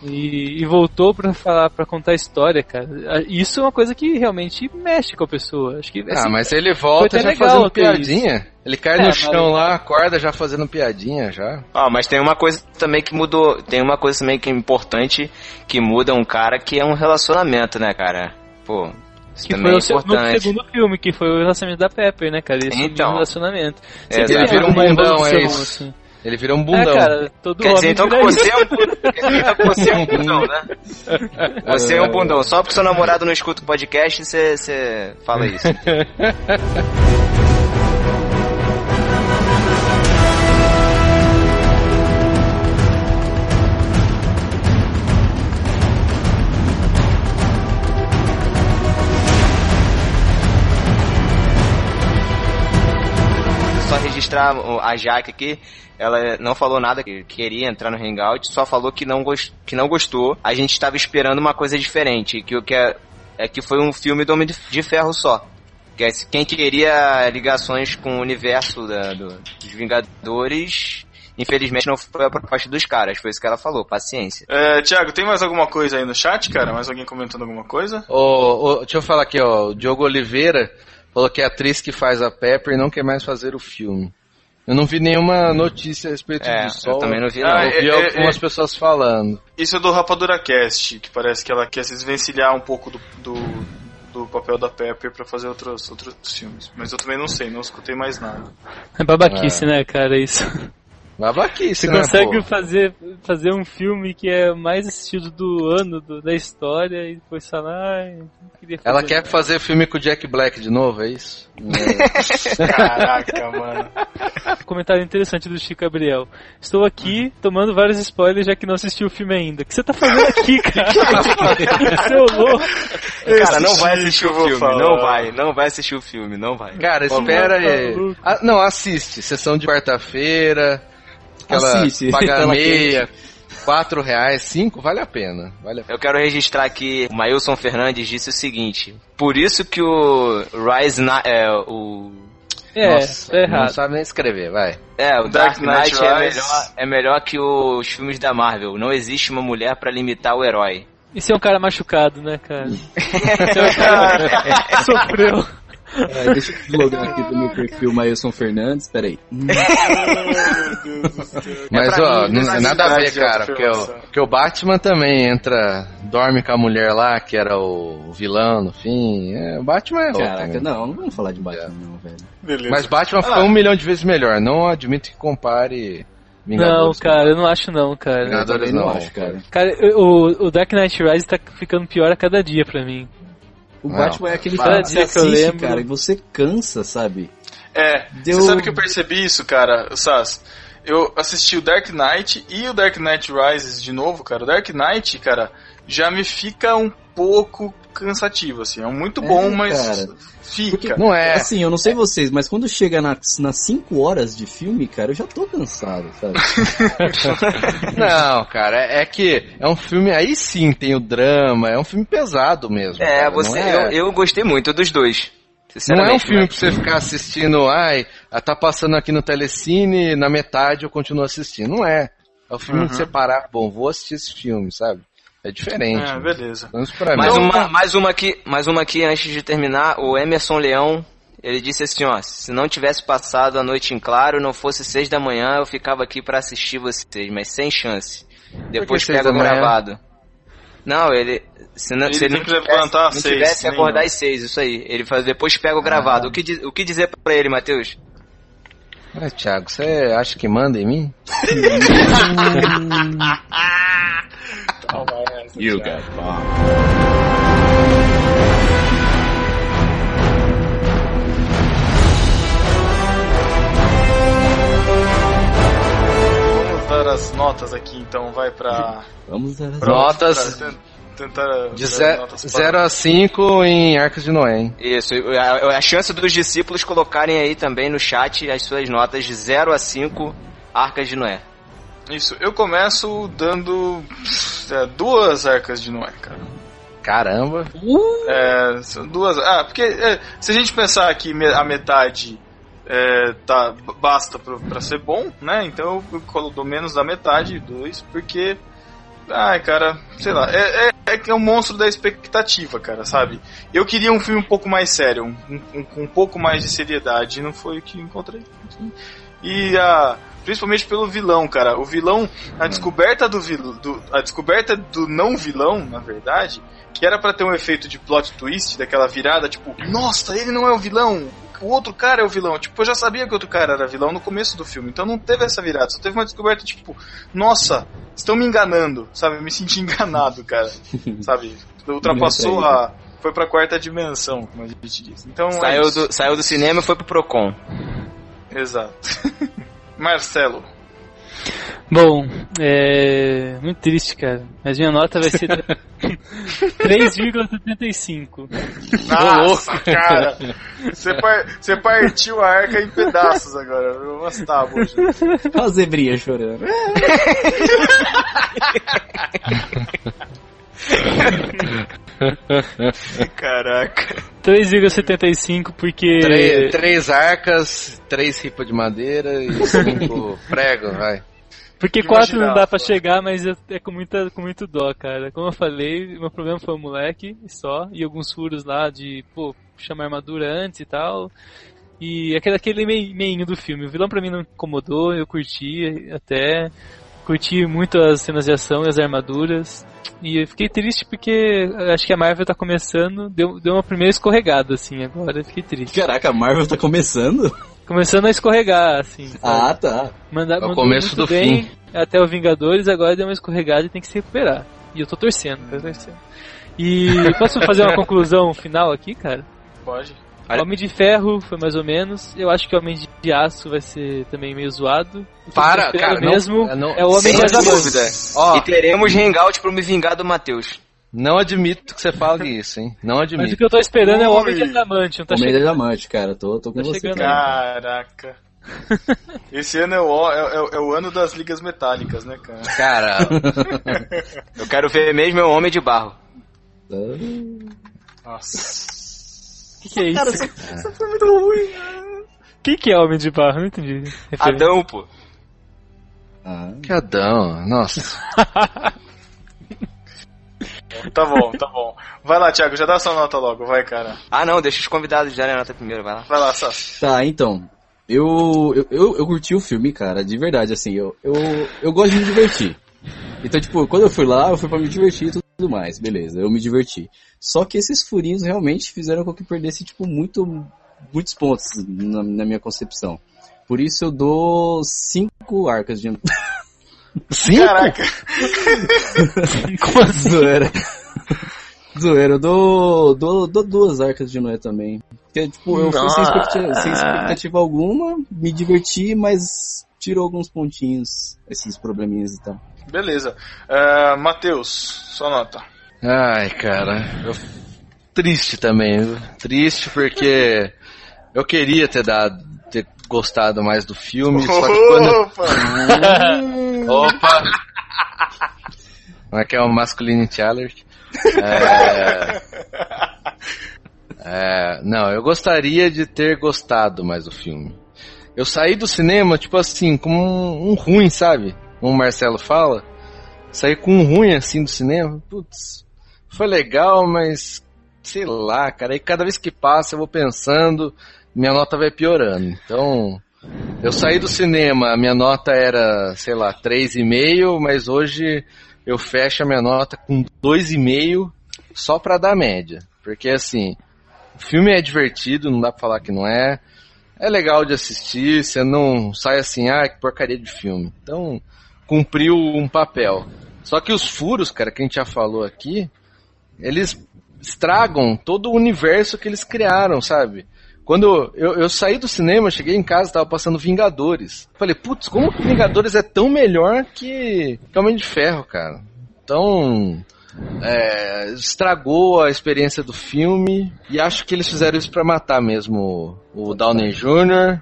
E, e voltou pra falar, para contar a história, cara. Isso é uma coisa que realmente mexe com a pessoa. Acho que Ah, assim, mas ele volta já legal fazendo piadinha. Ele cai É, no mas- chão lá, acorda já fazendo piadinha já. Ó, mas tem uma coisa também que mudou. Tem uma coisa também que é importante que muda um cara que é um relacionamento, né, cara? Pô, isso que foi é o, segundo filme, que foi o relacionamento da Pepper, né, cara? Assumiu Então. relacionamento. É, ele vira um bundão, é isso. assim. Ele vira um É, bundão. cara, todo Quer dizer, então que você é um bundão. Você é um bundão, né? Você é um bundão. Só porque seu namorado não escuta o podcast, você, você fala isso. registrar a Jaque aqui. Ela não falou nada que queria entrar no Hangout, só falou que não, gos- que não gostou. A gente estava esperando uma coisa diferente, que o que é, é que foi um filme do Homem de- Ferro só. É, quem queria ligações com o universo da- do- dos Vingadores, infelizmente não foi a proposta dos caras. Foi isso que ela falou, paciência. É, Thiago, tem mais alguma coisa aí no chat, cara? Mais alguém comentando alguma coisa? Ô, ô, deixa eu falar aqui, ó. O Diogo Oliveira falou que é a atriz que faz a Pepper não quer mais fazer o filme. Eu não vi nenhuma notícia a respeito É, disso. eu também não vi, não. Ah, Eu vi é, é, algumas é. pessoas falando. Isso é do Rapadura Cast, que parece que ela quer se desvencilhar um pouco do, do, do papel da Pepper pra fazer outros, outros filmes. Mas eu também não sei, não escutei mais nada. É babaquice, né, cara, isso. Babaquice, Você né, consegue pô? fazer, fazer um filme que é mais assistido do ano, do- da história, e depois falar, Ela quer nada." fazer filme com o Jack Black de novo, é isso? Caraca, mano. Comentário interessante do Chico Gabriel. Estou aqui tomando vários spoilers já que não assisti o filme ainda. O que você tá fazendo aqui, cara? Seu louco. Cara, não vai assistir o filme, falar. não vai, não vai assistir o filme, não vai. Cara, espera aí. maluco. Ah, não, assiste. Sessão de quarta-feira. Aquela Assiste. paga meia, quatro reais, cinco, vale a pena. Vale a pena. Eu quero registrar aqui, o Mailson Fernandes disse o seguinte, por isso que o Rise, Na é, o... É, Nossa, Não errado. sabe nem escrever, vai. É, o Dark, Dark Knight Knight é melhor, é melhor que os filmes da Marvel. Não existe uma mulher pra limitar o herói. Isso é um cara machucado, né, cara? Isso é um cara sofreu. É, deixa eu logar aqui do meu perfil Mailson Fernandes, peraí. Mas, pra ó, mim, não tem nada a ver, de cara, porque o, porque o Batman também entra, dorme com a mulher lá, que era o vilão no fim. É, o Batman é. Caraca, não, não vamos falar de Batman não, velho. Beleza. Mas Batman Ah. foi um milhão de vezes melhor. Não admito que compare Não, Vingadores. cara, eu não acho não, cara. Eu Vingadores não não, acho, cara. Cara, o, o Dark Knight Rise tá ficando pior a cada dia pra mim. O Não. Batman é aquele filme que você que assiste, lembro- cara, e você cansa, sabe? É, Deu- você sabe que eu percebi isso, cara, Sass? Eu assisti o Dark Knight e o Dark Knight Rises de novo, cara. O Dark Knight, cara, já me fica um pouco cansativo, assim. É muito bom, É, mas cara. Fica. Não é. Assim, eu não sei vocês, mas quando chega nas, nas 5 horas de filme, cara, eu já tô cansado, sabe? Não, cara, é, é que é um filme. Aí sim tem o drama, é um filme pesado mesmo. É, cara, você, é, eu, eu gostei muito dos dois. Não é um filme mas- pra você ficar assistindo, ai, tá passando aqui no Telecine, na metade eu continuo assistindo. Não é. É o filme Uhum. de separar, bom, vou assistir esse filme, sabe? É diferente. É, beleza. Vamos pra Mais mim. uma, mais uma aqui, mais uma aqui antes de terminar. O Emerson Leão, ele disse assim, ó, se não tivesse passado a noite em claro, não fosse seis da manhã, eu ficava aqui pra assistir vocês, mas sem chance. Depois pega gravado. Não, ele se, não, Ele se ele tem não que tivesse, levantar não seis, tivesse nem acordar às seis, isso aí. Ele faz depois pega o gravado. O que o que dizer pra ele, Matheus? É, Thiago, você acha que manda em mim? You got bomb. Vamos dar as notas aqui, então, vai pra... Vamos dar as Notas pra tentar de dar ze- notas para- 0 a 5 em Arcos de Noé, hein? Isso, a, a chance dos discípulos colocarem aí também no chat as suas notas de 0 a 5 Arcas de Noé. Isso, eu começo dando é, duas arcas de Noé, cara. Caramba. É, são duas. Ah, porque é, se a gente pensar que me- a metade é, tá, basta pra, pra ser bom, né? Então eu colo- dou menos da metade, dois, porque. Ai, cara, sei lá, é, é, é que é um monstro da expectativa, cara, sabe? Eu queria um filme um pouco mais sério, um, um- com um pouco mais de seriedade, e não foi o que encontrei. E a. Principalmente pelo vilão, cara. O vilão, a descoberta do, vil, do a descoberta do não vilão, na verdade, que era pra ter um efeito de plot twist, daquela virada, tipo, nossa, ele não é o vilão, o outro cara é o vilão. Tipo, eu já sabia que o outro cara era vilão no começo do filme, então não teve essa virada, só teve uma descoberta, tipo, nossa, estão me enganando, sabe? Eu me senti enganado, cara, sabe? Ultrapassou a. Foi pra quarta dimensão, como a gente diz. Então, é Saiu isso. do, saiu do cinema e foi pro Procon. Exato. Marcelo. Bom, é. Muito triste, cara. Mas minha nota vai ser 3,75. Nossa, cara! Você, par- você partiu a arca em pedaços agora. Mas tá, bom, gente. Olha a zebrinha chorando. Caraca. 3,75 porque. Três, três arcas, três ripas de madeira e cinco pregos, vai. Porque Que 4 não dá pra chegar, mas é com, muita, com muito dó, cara. Como eu falei, meu problema foi o moleque só, e alguns furos lá de, pô, chamar armadura antes e tal. E aquele, aquele mei- meinho do filme. O vilão pra mim não incomodou, eu curti até. Curti muito as cenas de ação e as armaduras. E eu fiquei triste porque acho que a Marvel tá começando, deu, deu uma primeira escorregada, assim, agora eu fiquei triste. Caraca, a Marvel tá começando? começando a escorregar, assim. Ah, tá. Manda, É o começo muito do bem fim. até o Vingadores, agora deu uma escorregada e tem que se recuperar. E eu tô torcendo, tô torcendo. E posso fazer uma conclusão final aqui, cara? Pode. Olha- Homem de Ferro foi mais ou menos. Eu acho que Homem de Aço vai ser também meio zoado. Para, cara, não- mesmo não- é o Homem Sem de dúvida. Ó. E teremos hangout pra me vingar do Matheus. Não admito que você fale isso, hein? Não Mas o admito. que eu tô esperando é o Homem de Ui. Adamante. Não tá Homem de chegando. Diamante, cara. Tô, tô com Tá você, chegando. cara. Caraca. Esse ano é o, é, é- é o ano das ligas metálicas, né, cara? Cara, Eu quero ver mesmo é o Homem de Barro. Nossa. O que, que é isso? Isso foi muito ruim. O que, que é Homem de Barro? Não entendi. Referência. Adão, pô. Ah, que Adão, nossa. Tá bom, tá bom. Vai lá, Thiago, já dá sua nota logo, vai, cara. Ah, não, deixa os convidados darem a nota primeiro, vai lá. Vai lá, Sassi. Tá, então. Eu, eu, eu, eu curti o filme, cara, de verdade, assim, eu, eu, eu gosto de me divertir. Então, tipo, quando eu fui lá, eu fui pra me divertir e tudo mais, beleza, eu me diverti. Só que esses furinhos realmente fizeram com que eu perdesse, tipo, muito, muitos pontos na, na minha concepção. Por isso eu dou cinco arcas de... Cinco? Caraca. Como assim? Zoeira. Zoeira, eu dou, dou, dou duas arcas de Noé também. Porque, tipo, eu fui sem expectativa, sem expectativa alguma, me diverti, mas tirou alguns pontinhos, esses probleminhas e tal. Beleza. Uh, Matheus, sua nota. Ai, cara. eu- Triste também, viu? Triste porque eu queria ter dado, ter gostado mais do filme, só que quando... Opa! Opa! Como é que é o Masculinity Alert? É... É, não, eu gostaria de ter gostado mais do filme. Eu saí do cinema, tipo assim, com um, um ruim, sabe? Como o Marcelo fala. Saí com um ruim assim do cinema. Putz, foi legal, mas sei lá, cara. E cada vez que passa eu vou pensando, minha nota vai piorando. Então, eu saí do cinema, minha nota era, sei lá, 3,5, mas hoje eu fecho a minha nota com 2,5 só pra dar média. Porque assim, o filme é divertido, não dá pra falar que não é. É legal de assistir, você não sai assim, ah, que porcaria de filme. Então, cumpriu um papel. Só que os furos, cara, que a gente já falou aqui, eles estragam todo o universo que eles criaram, sabe? Quando eu, eu saí do cinema, cheguei em casa, tava passando Vingadores. Falei, putz, como que Vingadores é tão melhor que, Homem de Ferro, cara? Então, é, estragou a experiência do filme e acho que eles fizeram isso pra matar mesmo o, o Downey Jr.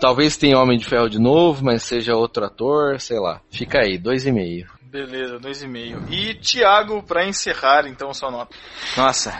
Talvez tenha Homem de Ferro de novo, mas seja outro ator, sei lá. Fica aí, dois e meio. Beleza, 2,5. E Thiago, pra encerrar, então, sua nota. Nossa,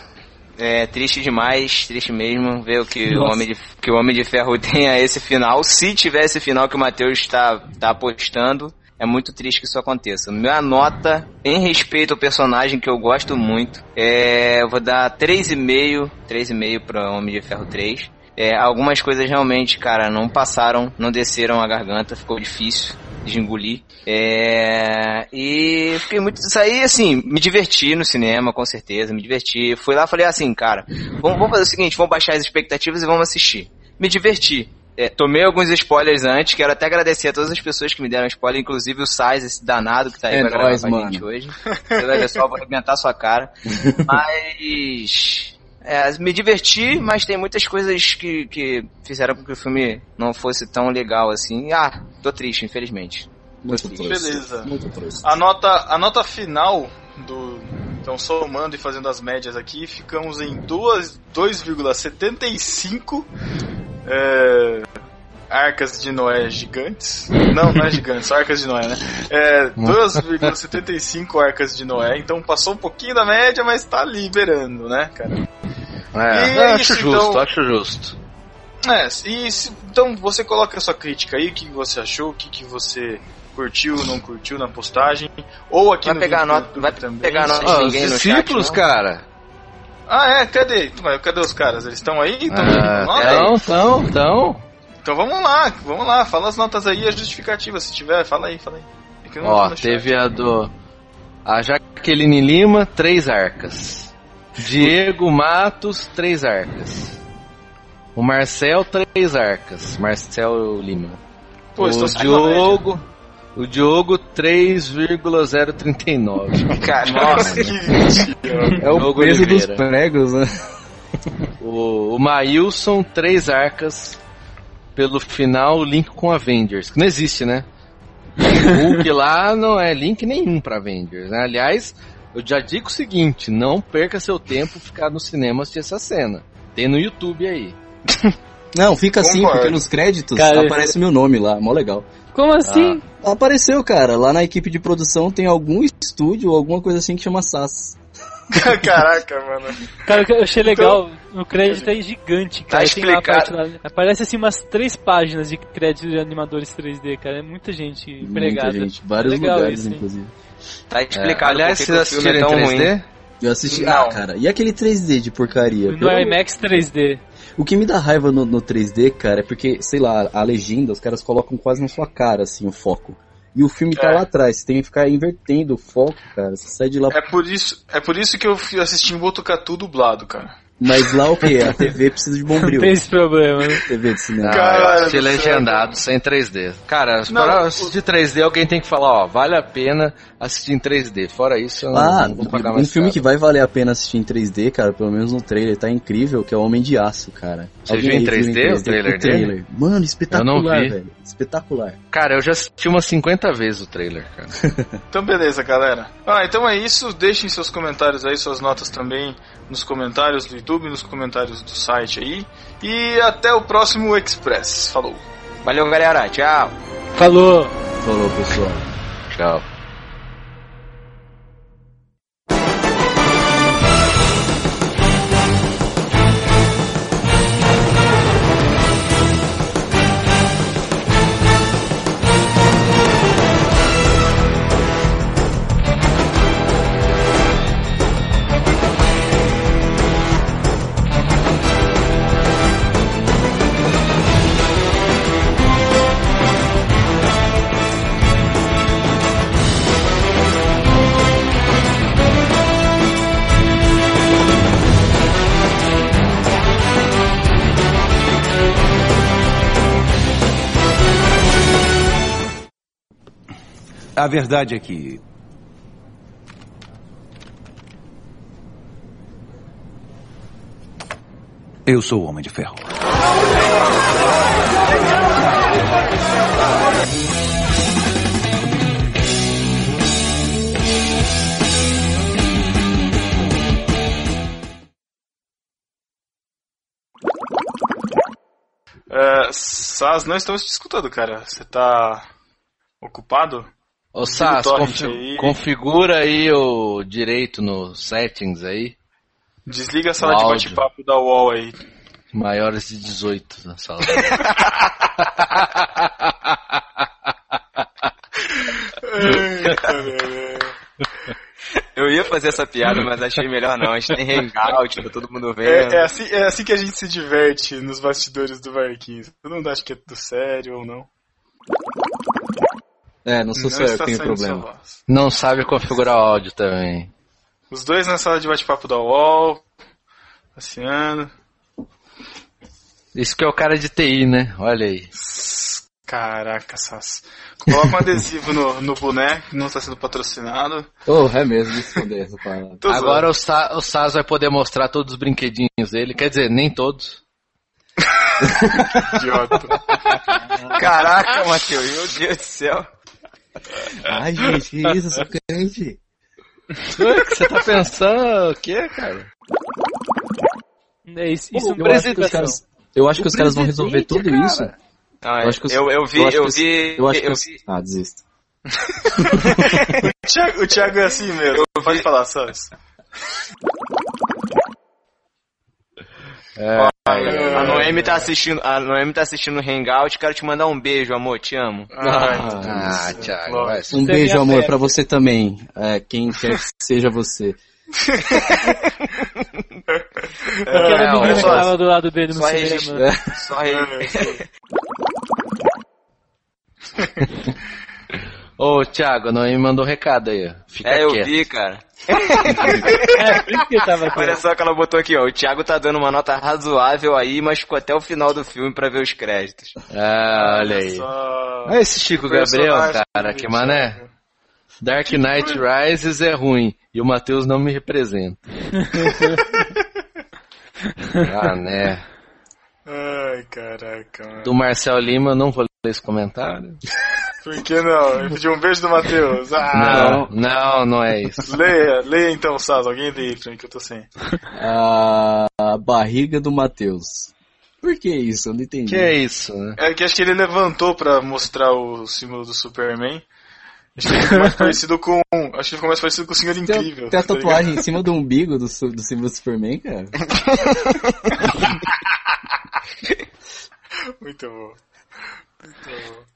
é triste demais, triste mesmo ver o que o. Homem de, que o Homem de Ferro tenha esse final. Se tiver esse final que o Matheus está tá apostando, é muito triste que isso aconteça. Minha nota, em respeito ao personagem que eu gosto muito, é, eu vou dar 3,5, 3,5 para Homem de Ferro 3. É, algumas coisas realmente, cara, não passaram, não desceram a garganta, ficou difícil de engolir. É, e fiquei muito. Isso aí, assim, me diverti no cinema, com certeza, me diverti. Fui lá falei assim, cara, vamos, vamos fazer o seguinte, vamos baixar as expectativas e vamos assistir. Me diverti. É, tomei alguns spoilers antes, quero até agradecer a todas as pessoas que me deram spoiler, inclusive o Sais, esse danado que tá aí É pra gravar nóis, com a mano. gente hoje. Ver só, vou arrebentar sua cara. Mas. É, me diverti, mas tem muitas coisas que, que fizeram com que o filme não fosse tão legal assim. Ah, tô triste, infelizmente. Muito trouxa. Beleza. Muito. A nota, a nota final do. Então, somando e fazendo as médias aqui, ficamos em duas- 2,75 é, arcas de Noé gigantes. Não, não é gigantes, só arcas de Noé, né? É, 2,75 arcas de Noé. Então, passou um pouquinho da média, mas tá liberando, né, cara? É, E é acho isso, justo, então. acho justo. É, e se- então você coloca a sua crítica aí, o que você achou, o que, que você curtiu, não curtiu na postagem, ou aqui Vai no pegar vídeo nota, YouTube vai também. pegar a nota de os ninguém no discípulos, chat, não? cara. Ah, é, cadê? Cadê os caras? Eles estão aí? Estão Ah, nota? então, vamos lá, vamos lá, fala as notas aí a justificativa, se tiver, fala aí, fala aí. É Ó, no chat. teve a do. A Jaqueline Lima, três arcas. Diego Matos, três arcas. O Marcel, três arcas. Marcel Lima. Pô, estou o. Diogo. O Diogo 3,039. Cara, Nossa, que mentira. É o Diogo peso dos pregos, né? O, o Maílson, três arcas. Pelo final, link com Avengers. Que não existe, né? O Hulk lá não é link nenhum pra Avengers, né? Aliás, eu já digo o seguinte: não perca seu tempo ficar no cinema assistir essa cena. Tem no YouTube aí. Não, fica assim, porque nos créditos Cara, aparece meu nome lá, mó legal. Como assim? Apareceu, cara, lá na equipe de produção tem algum estúdio ou alguma coisa assim que chama SAS. Caraca, mano. Cara, o que eu achei legal, o crédito é gigante, cara. Tá explicado. lá- Aparece assim umas três páginas de crédito de animadores 3D, cara. É muita gente empregada. Muita gente, vários Legal lugares, isso, inclusive. tá explicado Aliás, por que vocês é assistiram tão 3D? ruim. Eu assisti. Não. Ah, cara, e aquele 3D de porcaria? No Pelo- IMAX 3D. O que me dá raiva no, no 3D, cara, é porque, sei lá, a legenda, os caras colocam quase na sua cara, assim, o foco. E o filme tá É. lá atrás, você tem que ficar invertendo o foco, cara. Você sai de lá. É por isso, é por isso que eu fui assistir em Botucatu dublado, cara. Mas lá o que? A TV precisa de bombril. Tem esse problema, né? TV de cinema. Ah, Cara assisti céu, legendado, sem 3D. Cara, Não, para o- assistir 3D, alguém tem que falar, ó, vale a pena assistir em 3D. Fora isso, eu não, Ah, não vou pagar um mais filme caro. que vai valer a pena assistir em 3D, cara, pelo menos no trailer, tá incrível, que é o Homem de Aço, cara. Você Alguém viu em aí 3D o trailer O trailer. Mano, espetacular, vi. velho. Espetacular. Cara, eu já assisti umas 50 vezes o trailer, cara. Então beleza, galera. Ah, então é isso. Deixem seus comentários aí, suas notas também nos comentários do YouTube, nos comentários do site aí. E até o próximo Express. Falou. Valeu, galera. Tchau. Falou! Falou, pessoal. Tchau. A verdade é que. Eu sou o Homem de Ferro. É, Sas, não estamos te escutando, cara. Você tá ocupado? Ô Sas, aí. configura aí o direito no settings aí. Desliga a sala de Áudio. bate-papo da UOL aí. Maiores de 18 na sala. Eu ia fazer essa piada, mas achei melhor não. A gente tem hangout, tá todo mundo vendo. É, é assim, é assim que a gente se diverte nos bastidores do Marquinhos. Todo mundo acha que é do sério ou não. É, não sou só eu que tenho problema. Não sabe configurar o áudio também. Os dois na sala de bate-papo da UOL, passeando. Isso que é o cara de TI, né? Olha aí. Caraca, Sas. Coloca um adesivo no, no boneco, que não está sendo patrocinado. Oh, é mesmo, esconder essa parada. Tô Agora o, Sa o Sas vai poder mostrar todos os brinquedinhos dele. Quer dizer, nem todos. idiota. Caraca, Matheus, meu Deus do céu. Ai, gente, que isso, eu sou crente. O que você tá pensando? O que, cara? É isso, isso eu, acho que os caras, eu acho que os caras vão resolver tudo isso. Ah, Eu acho que os- eu, eu vi, eu eu, vi, Eu acho que eu os... vi. Ah, desisto. O Thiago, o Thiago é assim mesmo. Pode falar, Sas. É, A Noemi tá assistindo, a Noemi tá assistindo o Hangout, quero te mandar um beijo, amor, te amo. Ah, Deus. Thiago, vai. Um é beijo, amor, pra você também. É, quem quer que seja você. Aquela É, menina que só, tava do lado dele no só cinema. registro. Só aí. Ô, Thiago, não me mandou recado aí. Fica É, eu quieto. vi, cara. É, por isso que eu tava aqui. Olha só que ela botou aqui, ó. O Thiago tá dando uma nota razoável aí, mas ficou até o final do filme pra ver os créditos. Ah, olha aí. Só... Olha esse Chico Gabriel, cara, que mané. Dark Knight Rises é ruim e o Matheus não me representa. ah, né. Ai, caraca, mano. Do Marcel Lima, eu não vou ler esse comentário. Por que não? Ele pediu um beijo do Matheus. Ah, Não, não, não é isso. Leia, leia então, Saz. Alguém leia pra mim que eu tô sem. A, barriga do Matheus. Por que isso? Eu não entendi. Que é isso, né? É que acho que ele levantou pra mostrar o símbolo do Superman. Acho que ele ficou mais parecido com. Acho que ficou mais parecido com o Senhor Incrível. tem a tá ligado? tatuagem em cima do umbigo do, do símbolo do Superman, cara? Muito bom. Muito bom.